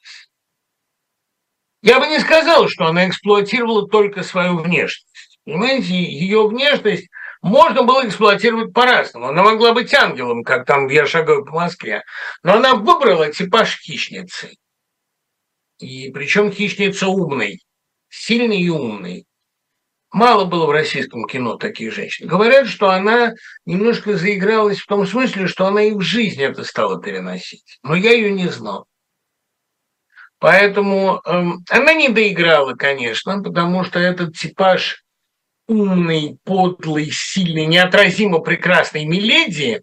Я бы не сказал, что она эксплуатировала только свою внешность. Понимаете, ее внешность можно было эксплуатировать по-разному. Она могла быть ангелом, как там «Я шагаю по Москве», но она выбрала типаж хищницы. И причем хищница умной сильный и умный. Мало было в российском кино таких женщин. Говорят, что она немножко заигралась в том смысле, что она и в жизни это стала переносить. Но я ее не знал. Поэтому эм, она не доиграла, конечно, потому что этот типаж умный, подлый, сильный, неотразимо прекрасной Миледи,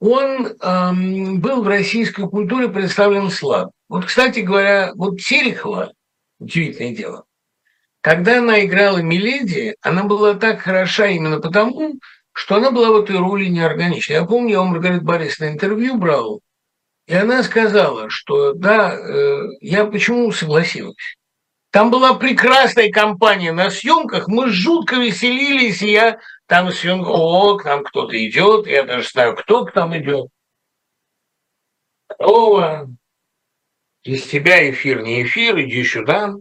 он эм, был в российской культуре представлен слаб. Вот, кстати говоря, вот Терехова, удивительное дело, когда она играла Миледи, она была так хороша именно потому, что она была в этой роли неорганичной. Я помню, я у Маргариты Борисовны интервью брал, и она сказала, что да, э, я почему согласилась. Там была прекрасная компания на съемках, мы жутко веселились, и я там съемка, к нам кто-то идет, я даже знаю, кто к нам идет. О, из тебя эфир не эфир, иди сюда.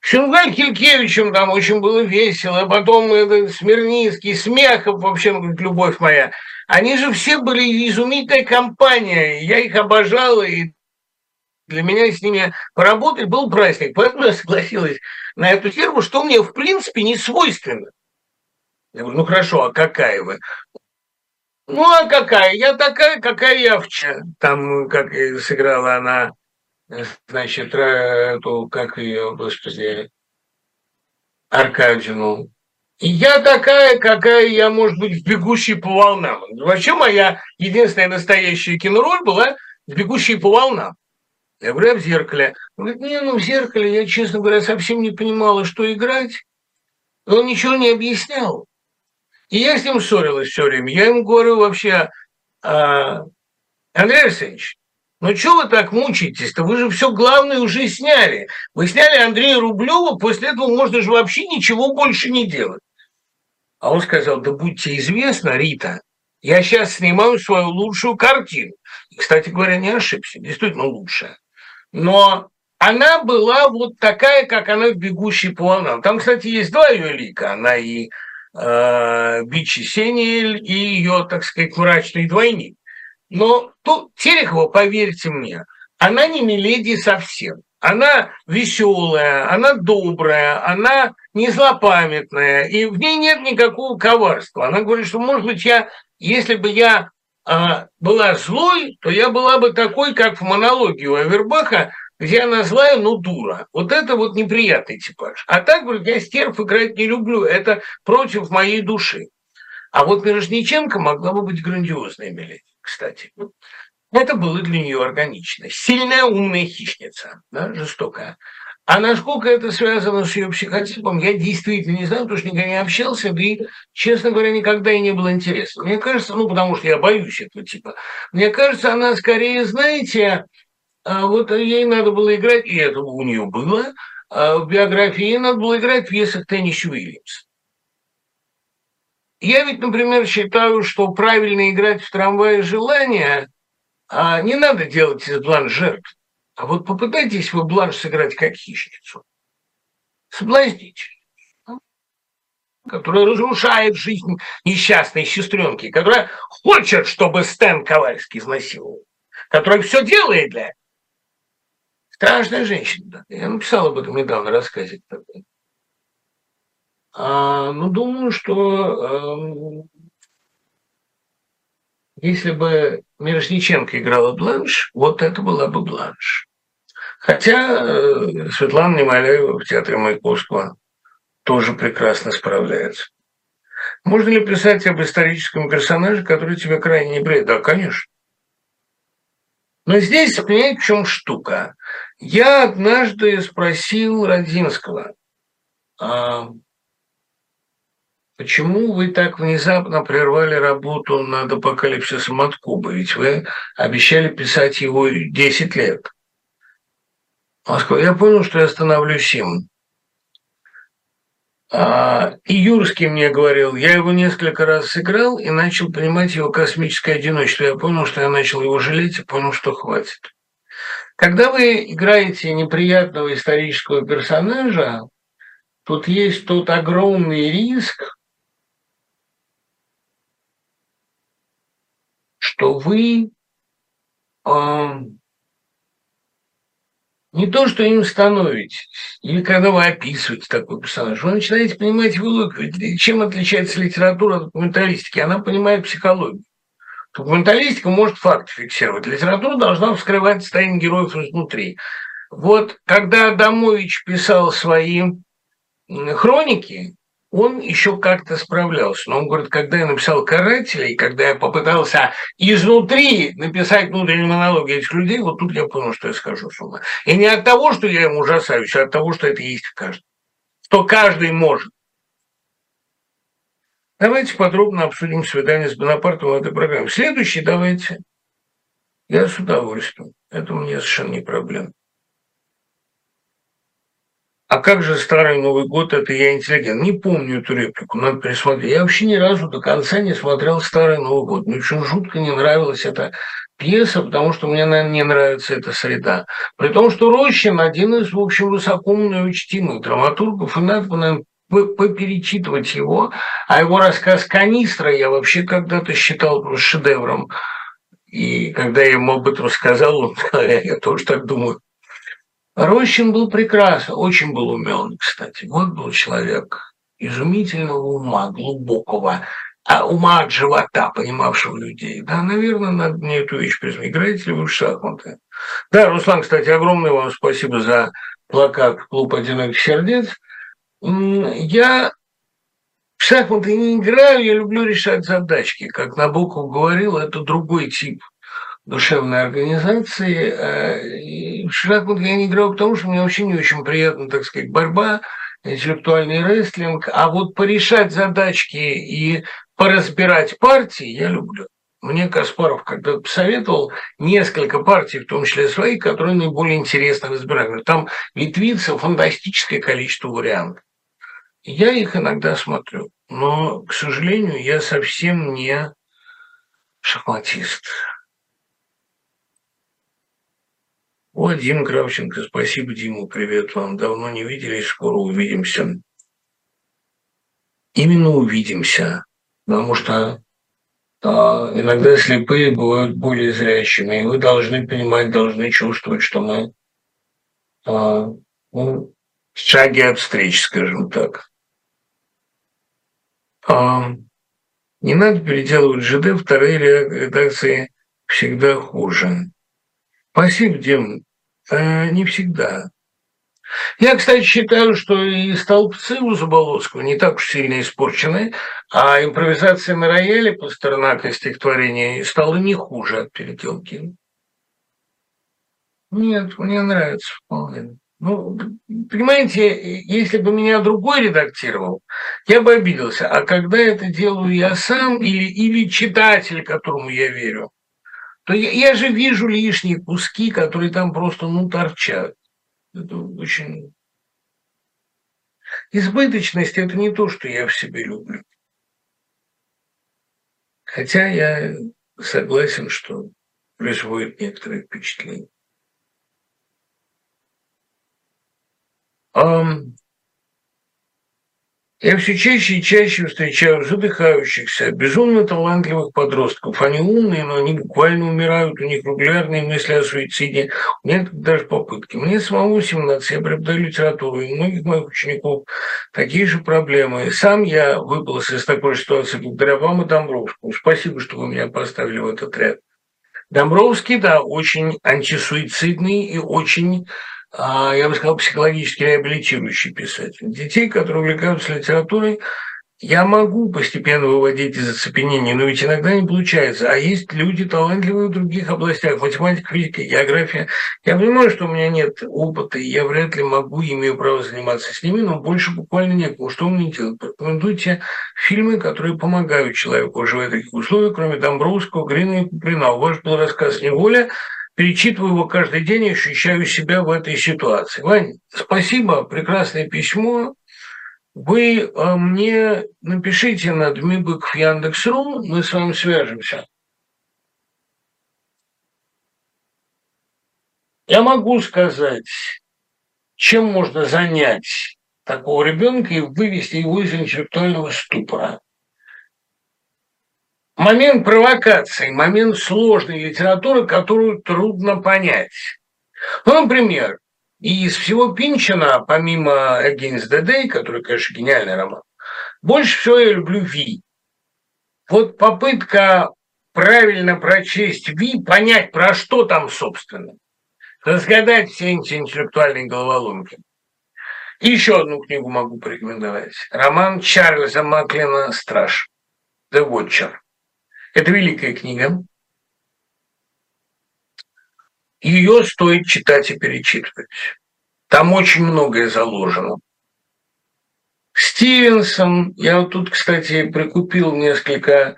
Шунгай Килькевичем там очень было весело, потом это, Смирницкий, Смехов, вообще, ну, любовь моя. Они же все были изумительная компания, я их обожал, и для меня с ними поработать был праздник. Поэтому я согласилась на эту фирму, что мне, в принципе, не свойственно. Я говорю, ну хорошо, а какая вы? Ну, а какая? Я такая, какая я вчера. Там, как сыграла она значит, эту, как ее, господи, Аркадину. И я такая, какая я, может быть, в «Бегущей по волнам». Вообще моя единственная настоящая кинороль была в «Бегущей по волнам». Я говорю, а в зеркале? Он говорит, не, ну в зеркале я, честно говоря, совсем не понимала, что играть. Он ничего не объяснял. И я с ним ссорилась все время. Я ему говорю вообще, а, Андрей Арсеньевич, ну что вы так мучаетесь-то? Вы же все главное уже сняли. Вы сняли Андрея Рублева, после этого можно же вообще ничего больше не делать. А он сказал, да будьте известно, Рита, я сейчас снимаю свою лучшую картину. И, кстати говоря, не ошибся, действительно лучшая. Но она была вот такая, как она в «Бегущей по волнам». Там, кстати, есть два ее лика. Она и э, Бичи Сениэль, и ее, так сказать, мрачный двойник. Но тут Терехова, поверьте мне, она не Миледи совсем. Она веселая, она добрая, она не злопамятная, и в ней нет никакого коварства. Она говорит, что, может быть, я, если бы я э, была злой, то я была бы такой, как в монологе у Авербаха, где она злая, но дура. Вот это вот неприятный типаж. А так, говорит, я стерв играть не люблю, это против моей души. А вот Мирошниченко могла бы быть грандиозной Миледи кстати. Это было для нее органично. Сильная умная хищница, да, жестокая. А насколько это связано с ее психотипом, я действительно не знаю, потому что никогда не общался, да и, честно говоря, никогда и не было интересно. Мне кажется, ну, потому что я боюсь этого типа, мне кажется, она скорее, знаете, а, вот ей надо было играть, и это у нее было, а в биографии ей надо было играть в пьесах Теннис Уильямс. Я ведь, например, считаю, что правильно играть в трамвае желания а не надо делать из бланш жертв. А вот попытайтесь вы бланш сыграть как хищницу. Соблазнить. которая разрушает жизнь несчастной сестренки, которая хочет, чтобы Стэн Ковальский изнасиловал, которая все делает для этого. Страшная женщина. Я написал об этом недавно рассказе. А, ну, думаю, что э, если бы Мирошниченко играла Бланш, вот это была бы Бланш. Хотя э, Светлана Немоляева в театре Маяковского тоже прекрасно справляется. Можно ли писать об историческом персонаже, который тебя крайне не бреет? Да, конечно. Но здесь, понимаете, в чем штука? Я однажды спросил Родинского, а почему вы так внезапно прервали работу над апокалипсисом от Кубы? Ведь вы обещали писать его 10 лет. Сказал, я понял, что я становлюсь им. А, и Юрский мне говорил, я его несколько раз сыграл и начал понимать его космическое одиночество. Я понял, что я начал его жалеть и понял, что хватит. Когда вы играете неприятного исторического персонажа, тут есть тот огромный риск, что вы не то, что им становитесь, или когда вы описываете такой персонаж, вы начинаете понимать его логику. Чем отличается литература от документалистики? Она понимает психологию. Документалистика может факты фиксировать. Литература должна вскрывать состояние героев изнутри. Вот когда Адамович писал свои хроники, он еще как-то справлялся. Но он говорит, когда я написал «Карателей», когда я попытался изнутри написать внутреннюю монологию этих людей, вот тут я понял, что я скажу с ума. И не от того, что я им ужасаюсь, а от того, что это есть в каждом. Что каждый может. Давайте подробно обсудим свидание с Бонапартом в этой программе. Следующий давайте. Я с удовольствием. Это мне совершенно не проблема. А как же Старый Новый год, это я интеллигент? Не помню эту реплику, надо пересмотреть. Я вообще ни разу до конца не смотрел Старый Новый год. Мне очень жутко не нравилась эта пьеса, потому что мне, наверное, не нравится эта среда. При том, что Рощин один из, в общем, высокоумных и учтимых драматургов, и надо, наверное, поперечитывать его. А его рассказ «Канистра» я вообще когда-то считал шедевром. И когда я ему об этом сказал, он, [laughs] я тоже так думаю, Рощин был прекрасен, очень был умен, кстати. Вот был человек изумительного ума, глубокого, а ума от живота, понимавшего людей. Да, наверное, надо мне эту вещь признать. Играете ли вы в шахматы? Да, Руслан, кстати, огромное вам спасибо за плакат «Клуб одиноких сердец». Я в шахматы не играю, я люблю решать задачки. Как Набоков говорил, это другой тип душевной организации. Э, в шахматы я не играл, потому что мне вообще не очень приятно, так сказать, борьба, интеллектуальный рестлинг. А вот порешать задачки и поразбирать партии я люблю. Мне Каспаров когда посоветовал несколько партий, в том числе свои, которые наиболее интересно разбирают. Там ветвится фантастическое количество вариантов. Я их иногда смотрю, но, к сожалению, я совсем не шахматист. О, Дима Кравченко, спасибо, Дима, привет вам. Давно не виделись, скоро увидимся. Именно увидимся, потому что а, иногда слепые бывают более зрячими, и вы должны понимать, должны чувствовать, что мы а, ну, в шаге от встреч, скажем так. А, не надо переделывать ЖД, вторые редакции всегда хуже. Спасибо, Дим. Э, не всегда. Я, кстати, считаю, что и столбцы у Заболоцкого не так уж сильно испорчены, а импровизация на рояле Пастернака стихотворения стала не хуже от переделки. Нет, мне нравится вполне. Ну, понимаете, если бы меня другой редактировал, я бы обиделся. А когда это делаю я сам или, или читатель, которому я верю, то я, я же вижу лишние куски, которые там просто, ну, торчат. Это очень... Избыточность – это не то, что я в себе люблю. Хотя я согласен, что производит некоторое впечатление. Um, Я все чаще и чаще встречаю задыхающихся, безумно талантливых подростков. Они умные, но они буквально умирают, у них регулярные мысли о суициде, у некоторых даже попытки. Мне самому 17, я преподаю литературу, и у многих моих учеников такие же проблемы. Сам я выбрался из такой ситуации благодаря вам и Домбровскому. Спасибо, что вы меня поставили в этот ряд. Домбровский, да, очень антисуицидный и очень я бы сказал, психологически реабилитирующий писатель. Детей, которые увлекаются литературой, я могу постепенно выводить из оцепенения, но ведь иногда не получается. А есть люди талантливые в других областях, математика, физика, география. Я понимаю, что у меня нет опыта, и я вряд ли могу, имею право заниматься с ними, но больше буквально некому. Что мне делать? Порекомендуйте фильмы, которые помогают человеку жить в таких условиях, кроме Домбровского, Грина и Куприна. У вас был рассказ «Неволя», перечитываю его каждый день и ощущаю себя в этой ситуации. Вань, спасибо, прекрасное письмо. Вы э, мне напишите на Дмибык в Яндекс.ру, мы с вами свяжемся. Я могу сказать, чем можно занять такого ребенка и вывести его из интеллектуального ступора. Момент провокации, момент сложной литературы, которую трудно понять. Ну, например, из всего Пинчина, помимо Against the Day, который, конечно, гениальный роман, больше всего я люблю Ви. Вот попытка правильно прочесть Ви, понять, про что там, собственно, разгадать все эти интеллектуальные головоломки. И еще одну книгу могу порекомендовать. Роман Чарльза Маклина «Страж». «The Watcher». Это великая книга. Ее стоит читать и перечитывать. Там очень многое заложено. Стивенсон, я вот тут, кстати, прикупил несколько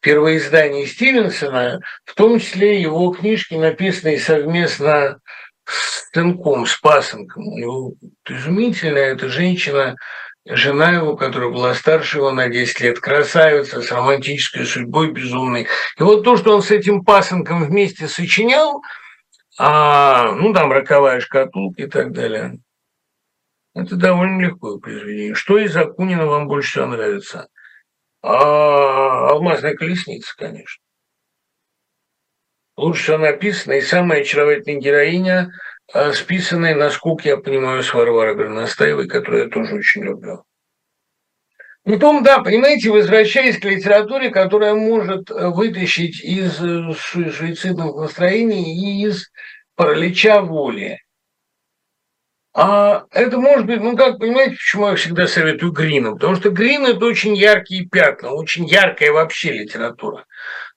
первоизданий Стивенсона, в том числе его книжки, написанные совместно с Тынком, с Пасынком. У него изумительная эта женщина, жена его, которая была старше его на 10 лет, красавица с романтической судьбой безумной. И вот то, что он с этим пасынком вместе сочинял, а, ну, там, роковая шкатулка и так далее, это довольно легкое произведение. Что из Акунина вам больше всего нравится? А, «Алмазная колесница», конечно. Лучше всего написано, и самая очаровательная героиня – списанные, насколько я понимаю, с Варварой Горностаевой, которую я тоже очень люблю. Потом, да, понимаете, возвращаясь к литературе, которая может э, вытащить из э, суицидных настроений и из паралича воли. А это может быть, ну как, понимаете, почему я всегда советую Грина? Потому что Грин – это очень яркие пятна, очень яркая вообще литература.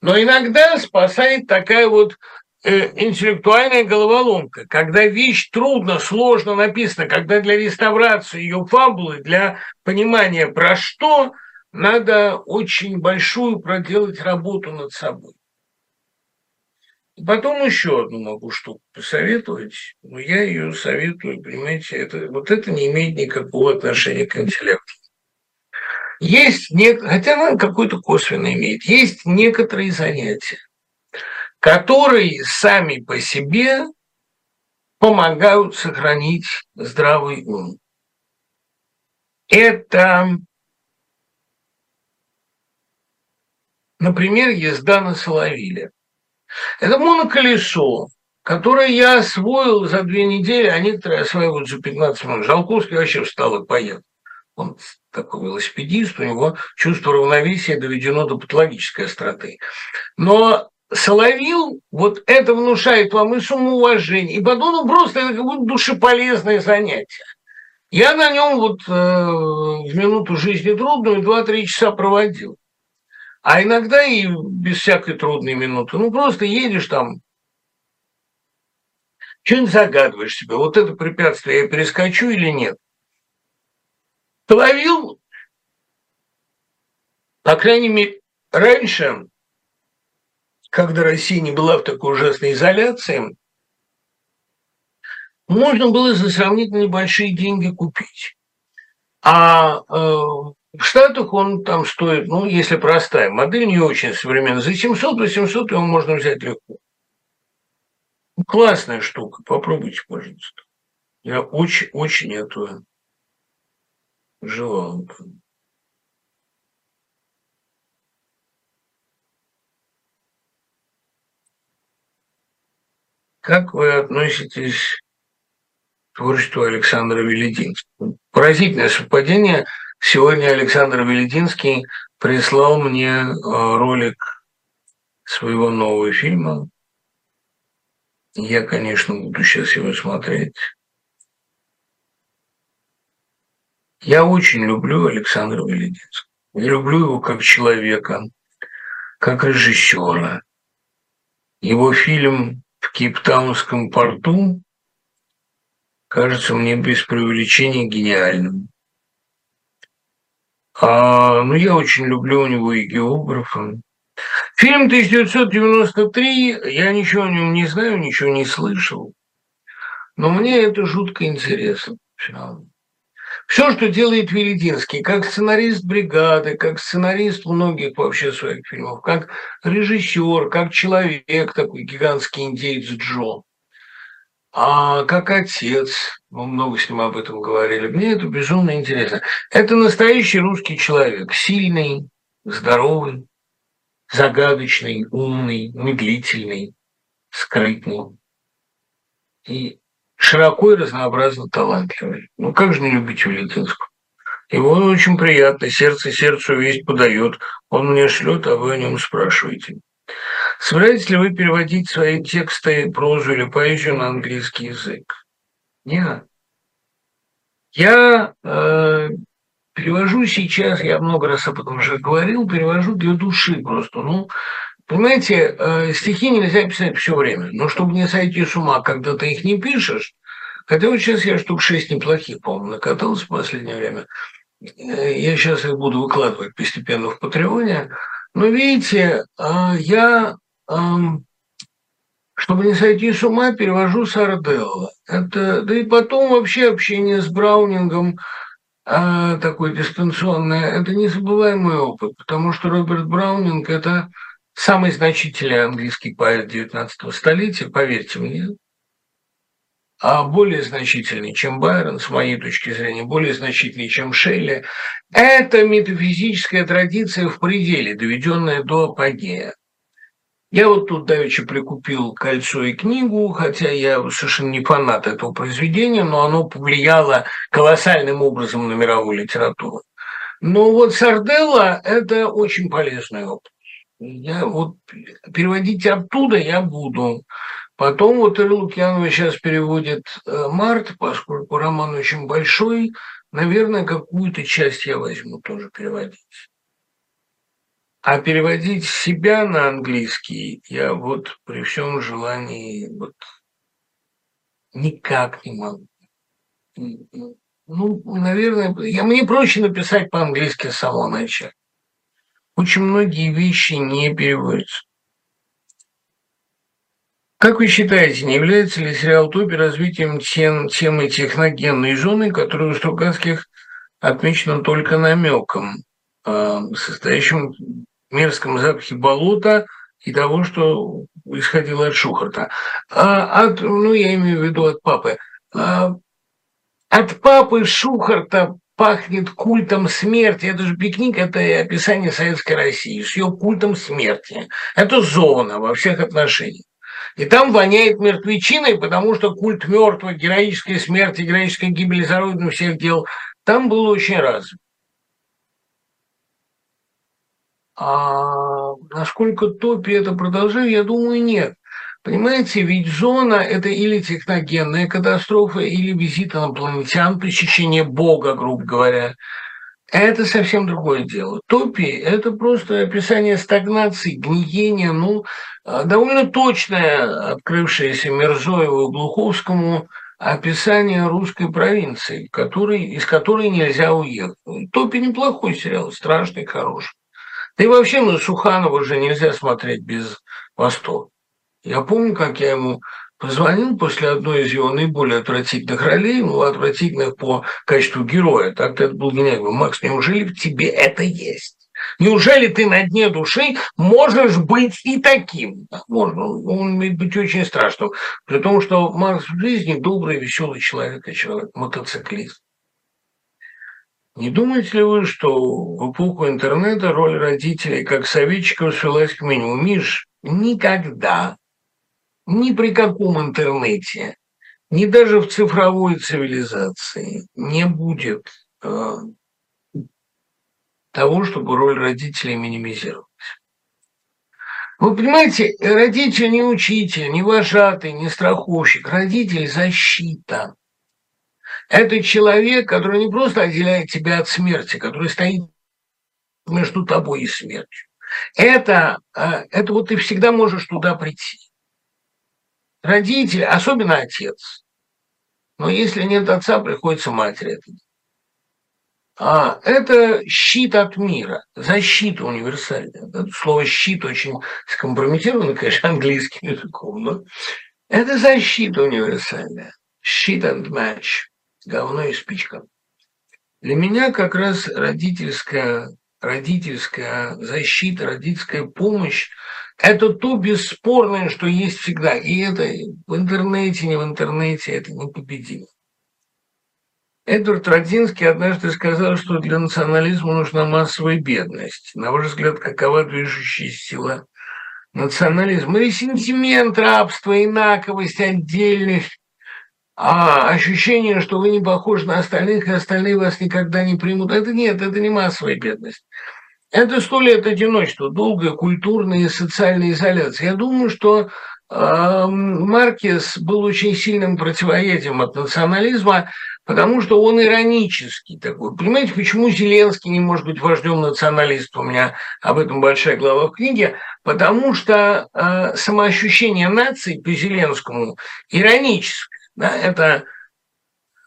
Но иногда спасает такая вот интеллектуальная головоломка, когда вещь трудно, сложно написана, когда для реставрации ее фабулы, для понимания про что, надо очень большую проделать работу над собой. И потом еще одну могу штуку посоветовать, но я ее советую, понимаете, это, вот это не имеет никакого отношения к интеллекту. Есть, не, хотя она какой-то косвенно имеет, есть некоторые занятия, которые сами по себе помогают сохранить здравый ум. Это, например, езда на Соловиле. Это моноколесо, которое я освоил за две недели, а некоторые осваивают за 15 минут. Жалковский вообще встал и поехал. Он такой велосипедист, у него чувство равновесия доведено до патологической остроты. Но Соловил, вот это внушает вам и самоуважение, и потом ну, просто это как будто душеполезное занятие. Я на нем вот э, в минуту жизни трудную 2-3 часа проводил. А иногда и без всякой трудной минуты. Ну, просто едешь там, что-нибудь загадываешь себе, вот это препятствие я перескочу или нет. Соловил, по крайней мере, раньше когда Россия не была в такой ужасной изоляции, можно было за сравнительно небольшие деньги купить. А э, в Штатах он там стоит, ну, если простая модель, не очень современная, за 700-800 его можно взять легко. Классная штука, попробуйте, пожалуйста. Я очень-очень эту Жила Как вы относитесь к творчеству Александра Велединского? Поразительное совпадение. Сегодня Александр Велединский прислал мне э, ролик своего нового фильма. Я, конечно, буду сейчас его смотреть. Я очень люблю Александра Велединского. Я люблю его как человека, как режиссера. Его фильм в Кейптаунском порту кажется мне без преувеличения гениальным. А, ну, я очень люблю у него и географа. Фильм 1993, я ничего о нем не знаю, ничего не слышал, но мне это жутко интересно. Все, что делает Велединский, как сценарист «Бригады», как сценарист многих вообще своих фильмов, как режиссер, как человек, такой гигантский индейец Джо, а как отец, мы много с ним об этом говорили, мне это безумно интересно. Это настоящий русский человек, сильный, здоровый, загадочный, умный, медлительный, скрытный. И широко и разнообразно талантливый. Ну, как же не любить Великинского? Его очень приятно, сердце сердцу весть подает. Он мне шлет, а вы о нем спрашиваете. Собираетесь ли вы переводить свои тексты, прозу или поэзию на английский язык? Нет. Я э, перевожу сейчас, я много раз об этом уже говорил, перевожу для души просто. Ну, Понимаете, э, стихи нельзя писать все время, но чтобы не сойти с ума, когда ты их не пишешь, хотя вот сейчас я штук шесть неплохих, по-моему, накатался в последнее время, э, я сейчас их буду выкладывать постепенно в Патреоне, но видите, э, я, чтобы не сойти с ума, перевожу Сарделла. Это, да и потом вообще общение с Браунингом такое дистанционное, это незабываемый опыт, потому что Роберт Браунинг – это самый значительный английский поэт XIX столетия, поверьте мне, а более значительный, чем Байрон, с моей точки зрения, более значительный, чем Шелли, это метафизическая традиция в пределе, доведенная до апогея. Я вот тут давеча прикупил «Кольцо» и книгу, хотя я совершенно не фанат этого произведения, но оно повлияло колоссальным образом на мировую литературу. Но вот Сарделла – это очень полезный опыт. Я вот переводить оттуда я буду. Потом вот Ира Лукьянова сейчас переводит э, «Март», поскольку роман очень большой, наверное, какую-то часть я возьму тоже переводить. А переводить себя на английский я вот при всем желании вот никак не могу. Ну, наверное, я, мне проще написать по-английски с самого начала очень многие вещи не переводятся. Как вы считаете, не является ли сериал «Топи» развитием тем, темы техногенной зоны, которая у Стругацких отмечена только намеком, э, состоящим в мерзком запахе болота и того, что исходило от Шухарта? А от, ну, я имею в виду от папы. А, от папы Шухарта пахнет культом смерти. Это же пикник, это описание Советской России с ее культом смерти. Это зона во всех отношениях. И там воняет мертвечиной, потому что культ мертвого, героической смерти, героической гибели за родину всех дел, там был очень развит. А насколько топи это продолжает, я думаю, нет. Понимаете, ведь зона – это или техногенная катастрофа, или визит инопланетян, посещение Бога, грубо говоря. Это совсем другое дело. Топи – это просто описание стагнации, гниения, ну, а, довольно точное, открывшееся Мирзоеву и Глуховскому, описание русской провинции, который, из которой нельзя уехать. Топи неплохой сериал, страшный, хороший. Да и вообще на Суханова же нельзя смотреть без восторга. Я помню, как я ему позвонил после одной из его наиболее отвратительных ролей, ну, отвратительных по качеству героя. Так это был гениальный. Макс, неужели в тебе это есть? Неужели ты на дне души можешь быть и таким? Можно. Он может быть очень страшным. При том, что Макс в жизни добрый, веселый человек, и человек, мотоциклист. Не думаете ли вы, что в эпоху интернета роль родителей как советчиков свелась к минимуму? Миш, никогда, ни при каком интернете, ни даже в цифровой цивилизации не будет э, того, чтобы роль родителей минимизировалась. Вы понимаете, родитель не учитель, не вожатый, не страховщик. Родитель – защита. Это человек, который не просто отделяет тебя от смерти, который стоит между тобой и смертью. Это, э, это вот ты всегда можешь туда прийти. Родитель, особенно отец. Но если нет отца, приходится матери это. А, это щит от мира, защита универсальная. Это слово «щит» очень скомпрометировано, конечно, английским языком, но это защита универсальная. Щит and match, говно и спичка. Для меня как раз родительская, родительская защита, родительская помощь – это то бесспорное, что есть всегда. И это в интернете, не в интернете, это непобедимо. Эдвард Родзинский однажды сказал, что для национализма нужна массовая бедность. На ваш взгляд, какова движущая сила национализма? Ресентимент, рабство, инаковость, отдельность, а ощущение, что вы не похожи на остальных, и остальные вас никогда не примут. Это нет, это не массовая бедность. Это сто лет одиночества, долгая культурная и социальная изоляция. Я думаю, что э, Маркес был очень сильным противоядием от национализма, потому что он иронический такой. Понимаете, почему Зеленский не может быть вождем националистов? У меня об этом большая глава в книге. Потому что э, самоощущение нации по Зеленскому ироническое. Да? Это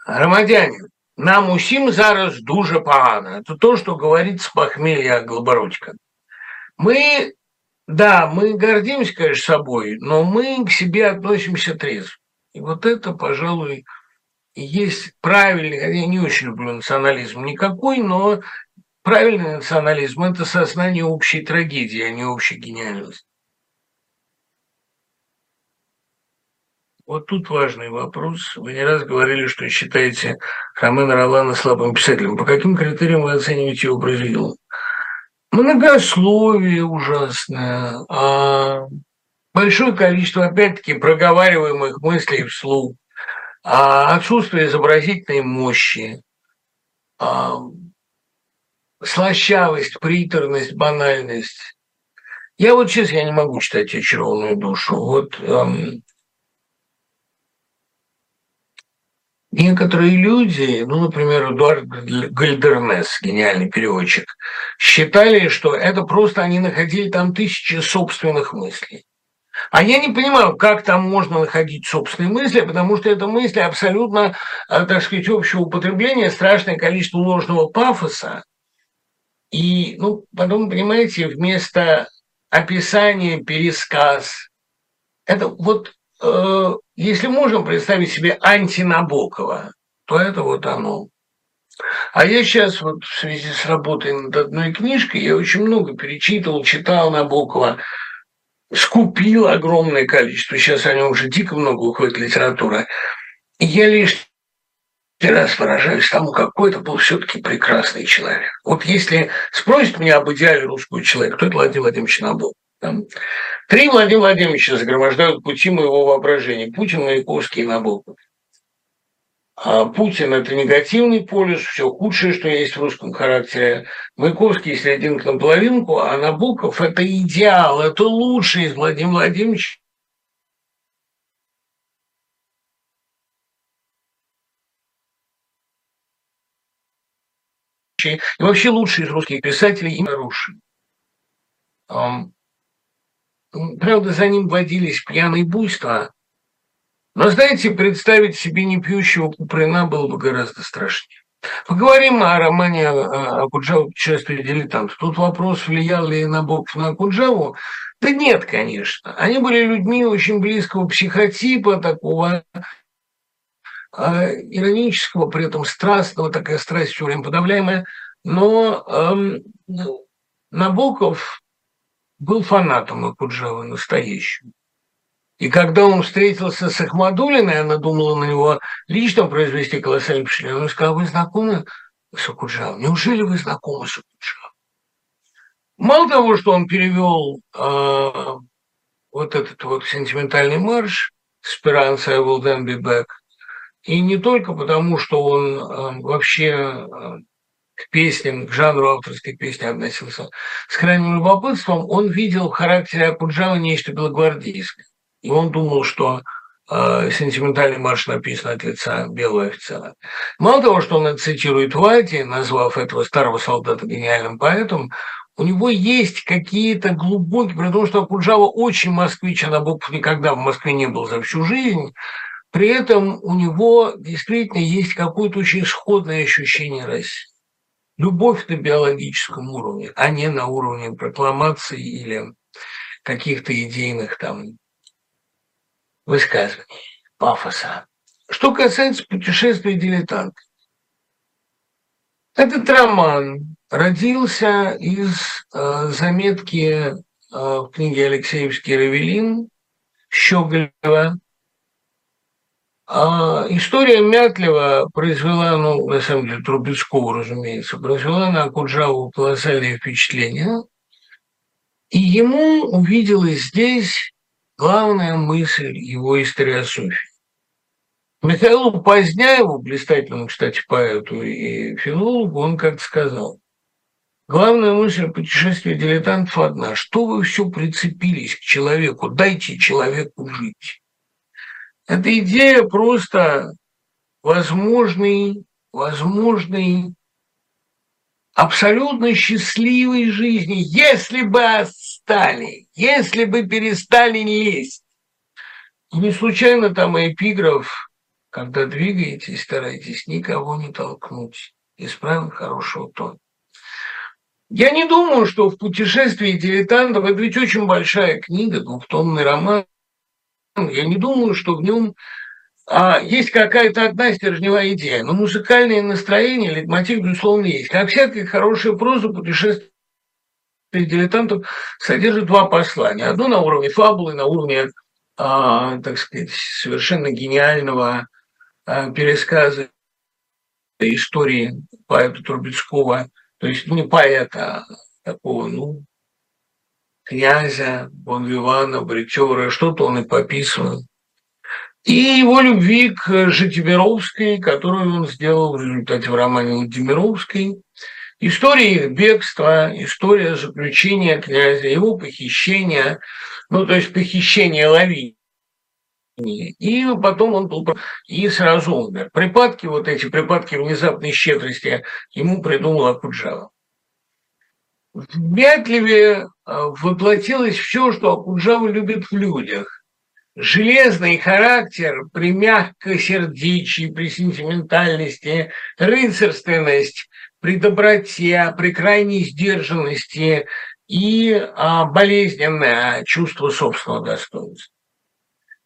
громадянин. Нам усім зараз дуже погано. Это то, что говорит с похмелья Глобородько. Мы, да, мы гордимся, конечно, собой, но мы к себе относимся трезво. И вот это, пожалуй, есть правильный, я не очень люблю национализм никакой, но правильный национализм – это сознание общей трагедии, а не общей гениальности. Вот тут важный вопрос. Вы не раз говорили, что считаете Ромена Ролана слабым писателем. По каким критериям вы оцениваете его произведение? Многословие ужасное, а большое количество, опять-таки, проговариваемых мыслей вслух, а отсутствие изобразительной мощи, а слащавость, приторность, банальность. Я вот сейчас я не могу читать «Очарованную душу». Вот эм, некоторые люди, ну, например, Эдуард Гальдернес, гениальный переводчик, считали, что это просто они находили там тысячи собственных мыслей. А я не понимаю, как там можно находить собственные мысли, потому что это мысли абсолютно, э, так сказать, общего употребления, страшное количество ложного пафоса. И, ну, потом, понимаете, вместо описания пересказ. Это вот, э, если можем представить себе антинабокова, то это вот оно. А я сейчас вот в связи с работой над одной книжкой, я очень много перечитывал, читал Набокова, скупил огромное количество, сейчас о нем уже дико много уходит литература. И я лишь раз поражаюсь тому, какой это был все-таки прекрасный человек. Вот если спросит меня об идеале русского человека, то это Владимир Владимирович Набоков. Там. Три Владимира Владимировича загромождают пути моего воображения. Путин, Маяковский и Набоков. А Путин – это негативный полюс, все худшее, что есть в русском характере. Маяковский серединка на половинку, а Набоков – это идеал, это лучший из Владимира Владимировича. И вообще лучший из русских писателей и нарушен. Правда, за ним водились пьяные буйства, но, знаете, представить себе непьющего Куприна было бы гораздо страшнее. Поговорим о романе Акуджаву «Путешествие дилетантов». Тут вопрос, влиял ли Набоков на Акуджаву. Да нет, конечно. Они были людьми очень близкого психотипа, такого а, иронического, при этом страстного, такая страсть все время подавляемая. Но эм, Набоков был фанатом Акуджавы настоящим. И когда он встретился с Ахмадулиной, она думала на него лично произвести колоссальное впечатление. Он сказал, вы знакомы с Акуджавом. Неужели вы знакомы с Акуджавом? Мало того, что он перевел э, вот этот вот сентиментальный марш «Esperanza, I will then be back», и не только потому, что он э, вообще к песням, к жанру авторской песни относился с крайним любопытством, он видел в характере Акуджава нечто белогвардейское. И он думал, что э, сентиментальный марш написан от лица белого офицера. Мало того, что он цитирует Вати, назвав этого старого солдата гениальным поэтом, у него есть какие-то глубокие, при том, что Акуджава очень москвич, а Набоков никогда в Москве не был за всю жизнь, при этом у него действительно есть какое-то очень сходное ощущение России. Любовь на биологическом уровне, а не на уровне прокламации или каких-то идейных там высказываний, пафоса. Что касается путешествий дилетанта, этот роман родился из э, заметки э, в книге Алексеевский Равелин Щеголева. А история Мятлева произвела, ну, на самом деле, Трубецкого, разумеется, произвела на Акуджаву колоссальное впечатление. И ему увиделась здесь главная мысль его историософии. Михаилу Поздняеву, блистательному, кстати, поэту и филологу, он как-то сказал, главная мысль путешествия дилетантов одна. Что вы все прицепились к человеку? Дайте человеку жить. Эта идея просто возможный, возможный абсолютно счастливой жизни, если бы отстали, если бы перестали лезть. Не случайно там эпиграф когда двигаетесь, старайтесь никого не толкнуть. Исправим хорошего тона. Я не думаю, что в «Путешествии дилетантов» это ведь очень большая книга, двухтомный роман. Я не думаю, что в нем а, есть какая-то одна стержневая идея. Но музыкальное настроение, лейтмотив, безусловно, есть. Как всякая хорошая проза, «Путешествие дилетантов» содержит два послания. Одно на уровне фабулы, на уровне, а, так сказать, совершенно гениального Э, пересказы истории поэта Трубецкого, то есть не поэта, а такого, ну, князя, Бонвивана, Бритера, что-то он и пописывал. И его любви к Житимировской, которую он сделал в результате в романе Владимировской. История их бегства, история заключения князя, его похищения, ну, то есть похищение Лавини и потом он был и сразу умер. Припадки, вот эти припадки внезапной щедрости ему придумал Акуджава. В Мятлеве а, воплотилось все, что Акуджава любит в людях. Железный характер при мягкосердечии, при сентиментальности, рыцарственность, при доброте, при крайней сдержанности и а, болезненное чувство собственного достоинства.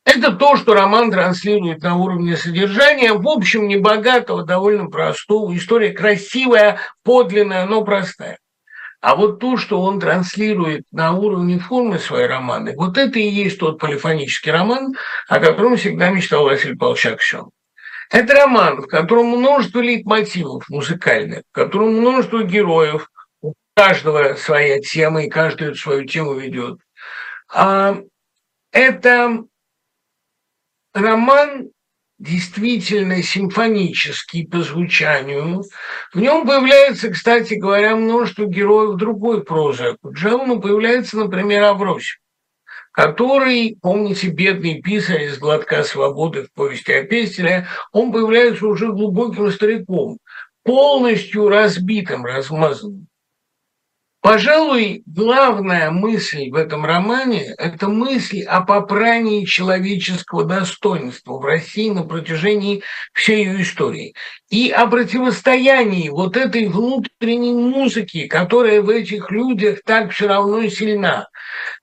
Это то, что роман транслирует на уровне содержания, в общем, не богатого, довольно простого. История красивая, подлинная, но простая. А вот то, что он транслирует на уровне формы своей романы, вот это и есть тот полифонический роман, о котором всегда мечтал Василий Павлович Аксен. Это роман, в котором множество лейтмотивов музыкальных, в котором множество героев, у каждого своя тема, и каждый эту свою тему ведет. А это роман действительно симфонический по звучанию. В нем появляется, кстати говоря, множество героев другой прозы. Акуджавну появляется, например, Авросим, который, помните, бедный писарь из «Глотка свободы» в повести о Пестеле, он появляется уже глубоким стариком, полностью разбитым, размазанным. Пожалуй, главная мысль в этом романе – это мысль о попрании человеческого достоинства в России на протяжении всей ее истории и о противостоянии вот этой внутренней музыки, которая в этих людях так все равно сильна.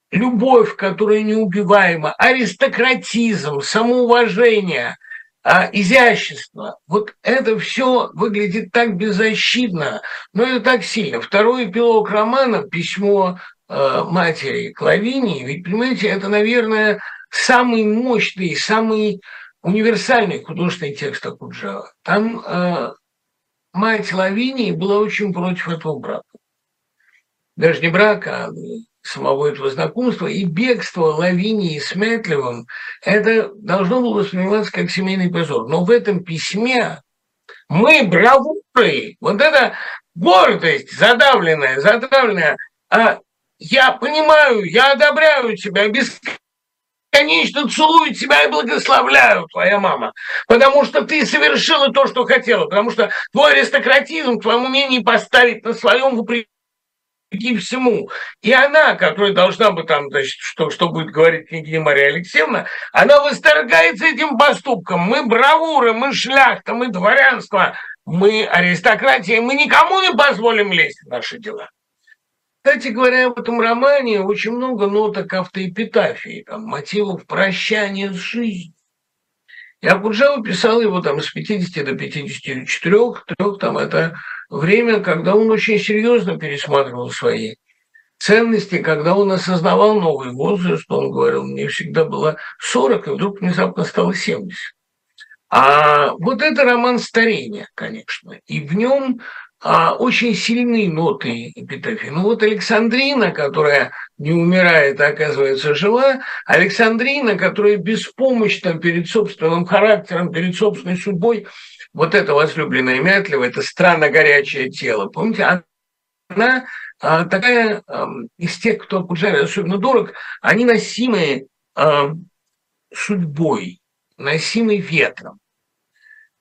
Любовь, которая неубиваема, аристократизм, самоуважение – а изящество. Вот это все выглядит так беззащитно, но это так сильно. Второй эпилог романа «Письмо э, матери Клавинии», ведь, понимаете, это, наверное, самый мощный, самый универсальный художественный текст Акуджава. Там э, мать Лавинии была очень против этого брака. Даже не брака, а самого этого знакомства. И бегство Лавинии с Метлевым, это должно было восприниматься как семейный позор. Но в этом письме мы бравуры, вот это гордость задавленная, задавленная, а я понимаю, я одобряю тебя, бесконечно целую тебя и благословляю, твоя мама, потому что ты совершила то, что хотела, потому что твой аристократизм в твоем умении поставить на своем вопреки всему. И она, которая должна бы там, значит, что, что будет говорить княгиня Мария Алексеевна, она восторгается этим поступком. Мы бравуры, мы шляхта, мы дворянство, мы аристократия, мы никому не позволим лезть в наши дела. Кстати говоря, в этом романе очень много ноток автоэпитафии, там, мотивов прощания с жизнью. Я Акуджава писал его там с 50 до 54, трех, там это время, когда он очень серьезно пересматривал свои ценности, когда он осознавал новый возраст, он говорил, мне всегда было 40, и вдруг внезапно стало 70. А вот это роман старения, конечно, и в нем а, очень сильные ноты эпитафии. Ну вот Александрина, которая не умирает, а оказывается жива, Александрина, которая беспомощна перед собственным характером, перед собственной судьбой, вот это возлюбленная Мятлева, это странно горячее тело, помните, она а, такая из тех, кто Акуджаве особенно дорог, они носимые судьбой, носимы ветром.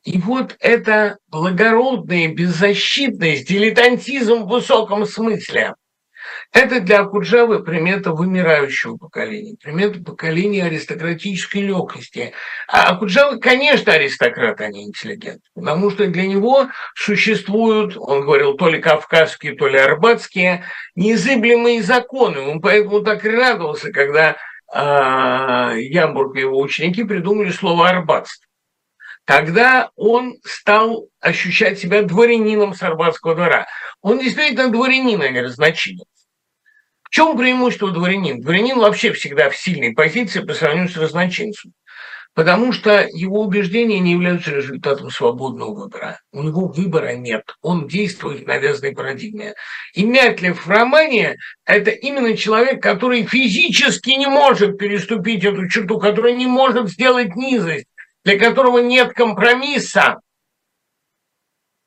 И вот эта благородная беззащитность, дилетантизм в высоком смысле, это для Акуджавы примета вымирающего поколения, примета поколения аристократической легкости. А Акуджава, конечно, аристократ, а не интеллигент, потому что для него существуют, он говорил, то ли кавказские, то ли арбатские, незыблемые законы. Он поэтому так и радовался, когда э, Ямбург и его ученики придумали слово «арбатство». Тогда он стал ощущать себя дворянином Сарбатского двора. Он действительно дворянин, а не разночинец. В чем преимущество дворянин? Дворянин вообще всегда в сильной позиции по сравнению с разночинцем. Потому что его убеждения не являются результатом свободного выбора. У него выбора нет. Он действует в навязанной парадигме. И Мятлев в романе – это именно человек, который физически не может переступить эту черту, который не может сделать низость, для которого нет компромисса.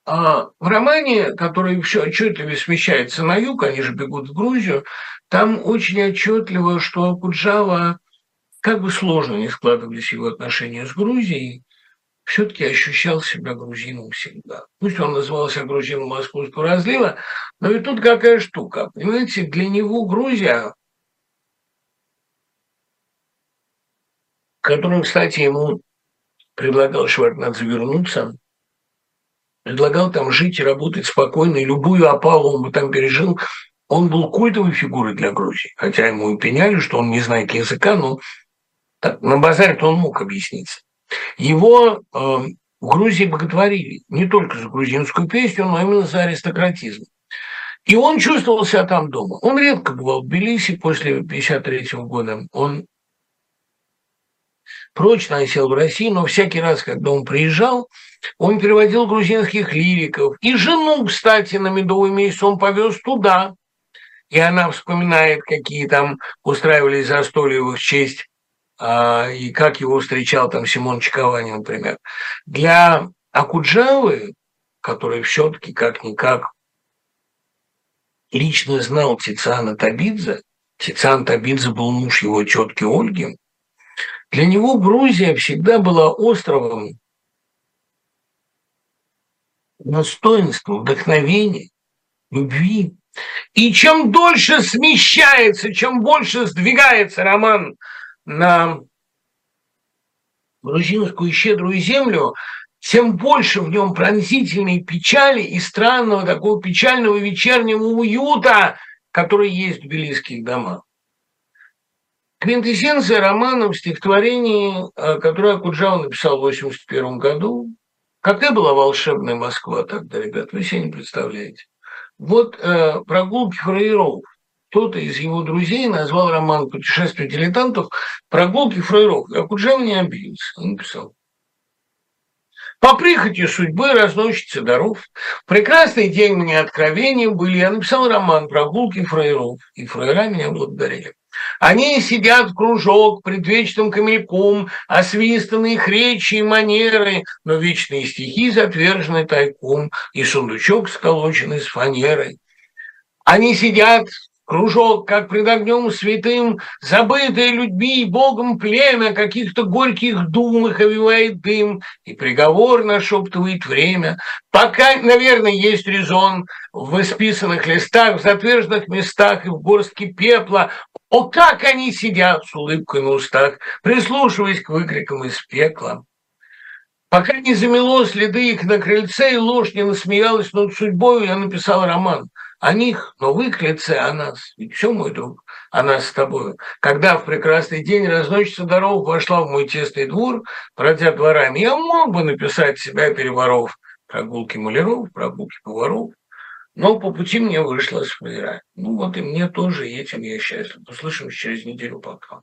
А в романе, который все отчетливо смещается на юг, они же бегут в Грузию, там очень отчетливо, что Куджава, как бы сложно не складывались его отношения с Грузией, все-таки ощущал себя грузином всегда. Пусть он назывался грузином Московского разлива, но и тут какая штука. Понимаете, для него Грузия, которым, кстати, ему предлагал Шварцнадзе вернуться, предлагал там жить и работать спокойно, и любую опалу он бы там пережил. Он был культовой фигурой для Грузии, хотя ему и пеняли, что он не знает языка, но так, на базаре-то он мог объясниться. Его э, в Грузии боготворили не только за грузинскую песню, но именно за аристократизм. И он чувствовал себя там дома. Он редко бывал в Тбилиси после 1953 года. Он прочно осел в России, но всякий раз, когда он приезжал, он переводил грузинских лириков. И жену, кстати, на медовый месяц он повез туда. И она вспоминает, какие там устраивались застолья в их честь, а, и как его встречал там Симон Чиковани, например. Для Акуджавы, который все-таки как-никак лично знал Тициана Табидзе, Тициан Табидзе был муж его тетки Ольги, для него Грузия всегда была островом достоинства, вдохновения, любви. И чем дольше смещается, чем больше сдвигается роман на грузинскую щедрую землю, тем больше в нем пронзительной печали и странного такого печального вечернего уюта, который есть в тбилисских домах. Квинтэссенция романа в стихотворении, э, которое Акуджава написал в 1981 году. Какая была волшебная Москва тогда, ребят, вы себе не представляете. Вот э, прогулки фраеров. Кто-то из его друзей назвал роман «Путешествие дилетантов» «Прогулки фраеров». И Акуджава не обиделся, он написал. По прихоти судьбы разносчицы даров. Прекрасный день мне откровения были. Я написал роман «Прогулки фраеров», и фраера меня благодарили. Они сидят в кружок пред вечным камельком, освистанные их речи и манеры, но вечные стихи затвержены тайком, и сундучок сколочен из фанеры. Они сидят кружок, как пред огнем святым, забытое людьми и Богом племя, каких-то горьких дум их овивает дым, и приговор нашептывает время. Пока, наверное, есть резон в исписанных листах, в затверженных местах и в горстке пепла. О, как они сидят с улыбкой на устах, прислушиваясь к выкрикам из пекла. Пока не замело следы их на крыльце, и ложь не насмеялась над судьбой, я написал роман – о них, но лице о нас. Ведь все, мой друг, о нас с тобой. Когда в прекрасный день разносчица дорог вошла в мой тесный двор, пройдя дворами, я мог бы написать себя переворов, прогулки маляров, прогулки поваров, но по пути мне вышла сфера. Ну вот и мне тоже, и этим я счастлив. Услышимся через неделю пока.